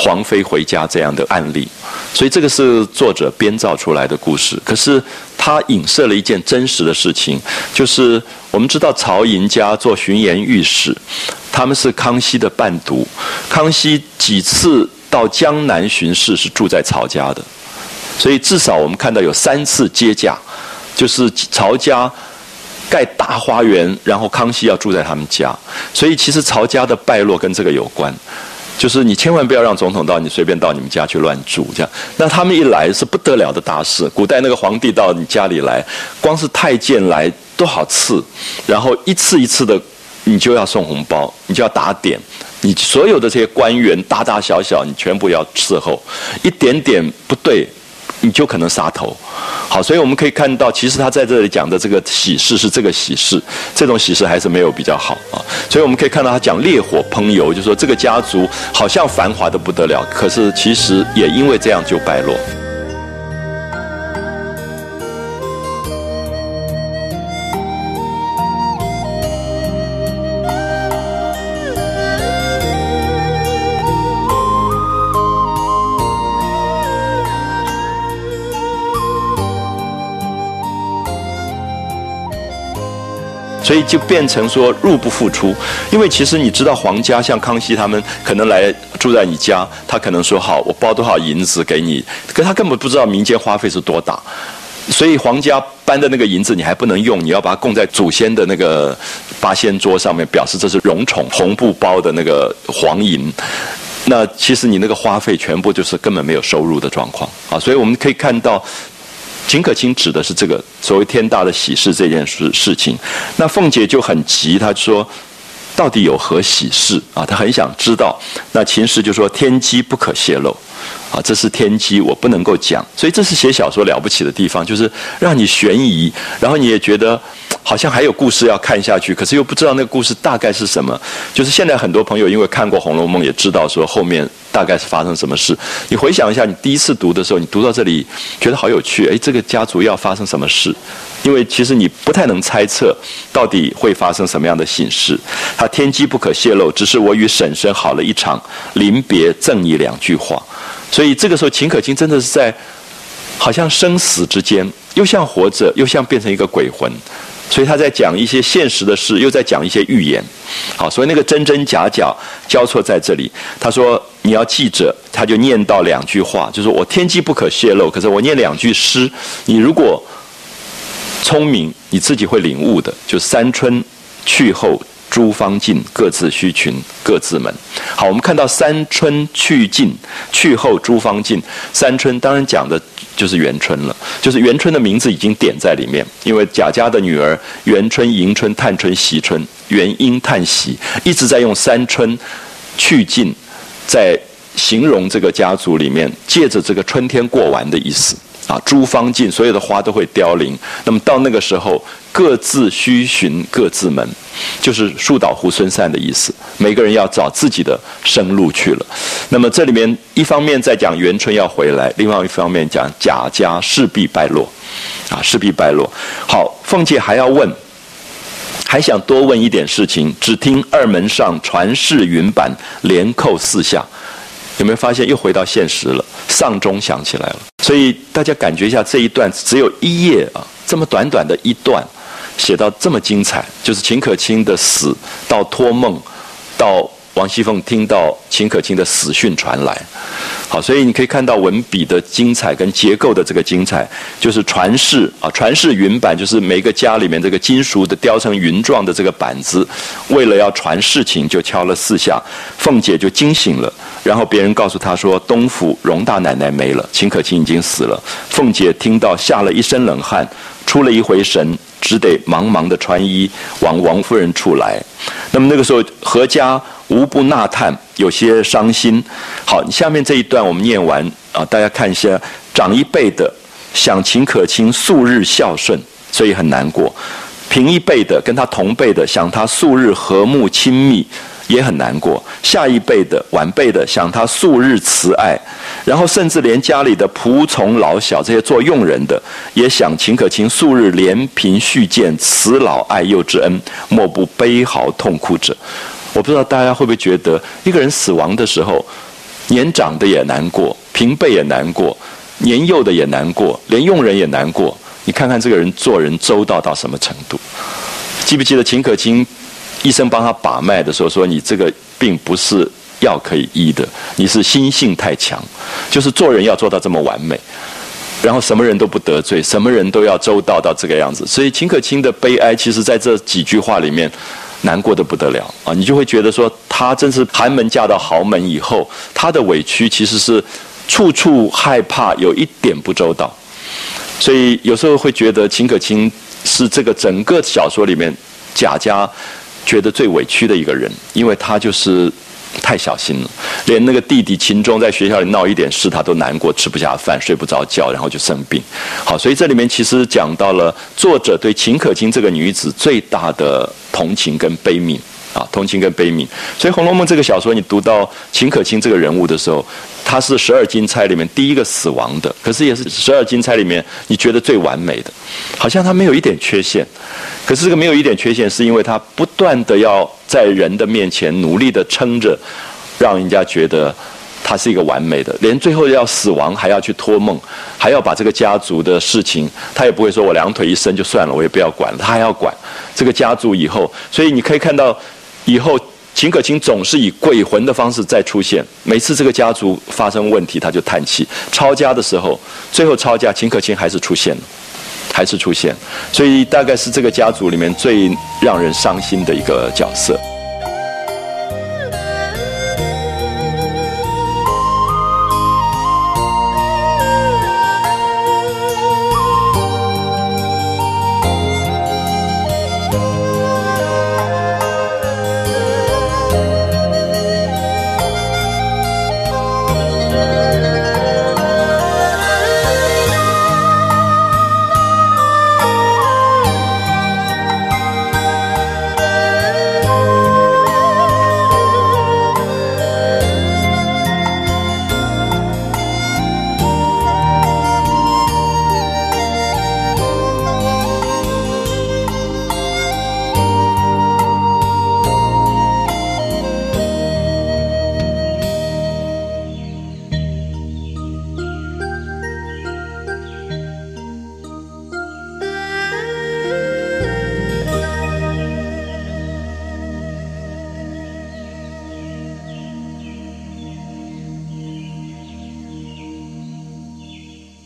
皇妃回家这样的案例，所以这个是作者编造出来的故事。可是他影射了一件真实的事情，就是我们知道曹寅家做巡盐御史，他们是康熙的伴读。康熙几次到江南巡视是住在曹家的，所以至少我们看到有三次接驾，就是曹家盖大花园，然后康熙要住在他们家。所以其实曹家的败落跟这个有关。就是你千万不要让总统到你随便到你们家去乱住，这样。那他们一来是不得了的大事。古代那个皇帝到你家里来，光是太监来多少次，然后一次一次的，你就要送红包，你就要打点，你所有的这些官员大大小小，你全部要伺候，一点点不对。你就可能杀头，好，所以我们可以看到，其实他在这里讲的这个喜事是这个喜事，这种喜事还是没有比较好啊。所以我们可以看到他讲烈火烹油，就说这个家族好像繁华的不得了，可是其实也因为这样就败落。所以就变成说入不敷出，因为其实你知道皇家像康熙他们可能来住在你家，他可能说好我包多少银子给你，可他根本不知道民间花费是多大，所以皇家搬的那个银子你还不能用，你要把它供在祖先的那个八仙桌上面，表示这是荣宠红布包的那个黄银，那其实你那个花费全部就是根本没有收入的状况。啊，所以我们可以看到。秦可卿指的是这个所谓天大的喜事这件事事情，那凤姐就很急，她说：“到底有何喜事啊？”他很想知道。那秦时就说：“天机不可泄露，啊，这是天机，我不能够讲。”所以这是写小说了不起的地方，就是让你悬疑，然后你也觉得。好像还有故事要看下去，可是又不知道那个故事大概是什么。就是现在很多朋友因为看过《红楼梦》，也知道说后面大概是发生什么事。你回想一下，你第一次读的时候，你读到这里觉得好有趣，哎，这个家族要发生什么事？因为其实你不太能猜测到底会发生什么样的喜事。他天机不可泄露，只是我与婶婶好了一场临别，赠你两句话。所以这个时候，秦可卿真的是在好像生死之间，又像活着，又像变成一个鬼魂。所以他在讲一些现实的事，又在讲一些预言，好，所以那个真真假假交错在这里。他说你要记着，他就念到两句话，就是我天机不可泄露，可是我念两句诗，你如果聪明，你自己会领悟的。就三春去后诸芳尽，各自须群各自门。好，我们看到三春去尽，去后诸芳尽。三春当然讲的。就是元春了，就是元春的名字已经点在里面，因为贾家的女儿元春、迎春、探春、惜春、元英、探喜，一直在用三春去尽，在形容这个家族里面，借着这个春天过完的意思。啊，诸芳尽，所有的花都会凋零。那么到那个时候，各自须寻各自门，就是树倒猢狲散的意思。每个人要找自己的生路去了。那么这里面一方面在讲元春要回来，另外一方面讲贾家势必败落，啊，势必败落。好，凤姐还要问，还想多问一点事情。只听二门上传世云板，连扣四下。有没有发现又回到现实了？丧钟响起来了，所以大家感觉一下这一段只有一页啊，这么短短的一段，写到这么精彩，就是秦可卿的死到托梦，到王熙凤听到秦可卿的死讯传来，好，所以你可以看到文笔的精彩跟结构的这个精彩，就是传世啊，传世云板就是每个家里面这个金属的雕成云状的这个板子，为了要传事情，就敲了四下，凤姐就惊醒了，然后别人告诉她说东府荣大奶奶没了，秦可卿已经死了，凤姐听到吓了一身冷汗，出了一回神，只得忙忙的穿衣往王夫人处来。那么那个时候何家。无不纳叹，有些伤心。好，下面这一段我们念完啊，大家看一下。长一辈的想秦可卿素日孝顺，所以很难过；平一辈的跟他同辈的想他素日和睦亲密，也很难过。下一辈的晚辈的想他素日慈爱，然后甚至连家里的仆从老小这些做佣人的，也想秦可卿素日怜贫恤贱，慈老爱幼之恩，莫不悲嚎痛哭者。我不知道大家会不会觉得，一个人死亡的时候，年长的也难过，平辈也难过，年幼的也难过，连佣人也难过。你看看这个人做人周到到什么程度？记不记得秦可卿医生帮他把脉的时候说：“你这个病不是药可以医的，你是心性太强，就是做人要做到这么完美，然后什么人都不得罪，什么人都要周到到这个样子。”所以秦可卿的悲哀，其实在这几句话里面。难过的不得了啊！你就会觉得说，她真是寒门嫁到豪门以后，她的委屈其实是处处害怕，有一点不周到。所以有时候会觉得秦可卿是这个整个小说里面贾家觉得最委屈的一个人，因为她就是太小心了，连那个弟弟秦钟在学校里闹一点事，他都难过，吃不下饭，睡不着觉，然后就生病。好，所以这里面其实讲到了作者对秦可卿这个女子最大的。同情跟悲悯啊，同情跟悲悯。所以《红楼梦》这个小说，你读到秦可卿这个人物的时候，她是十二金钗里面第一个死亡的，可是也是十二金钗里面你觉得最完美的，好像她没有一点缺陷。可是这个没有一点缺陷，是因为她不断的要在人的面前努力的撑着，让人家觉得。他是一个完美的，连最后要死亡还要去托梦，还要把这个家族的事情，他也不会说我两腿一伸就算了，我也不要管了，他还要管这个家族以后。所以你可以看到，以后秦可卿总是以鬼魂的方式再出现，每次这个家族发生问题，他就叹气。抄家的时候，最后抄家，秦可卿还是出现了，还是出现，所以大概是这个家族里面最让人伤心的一个角色。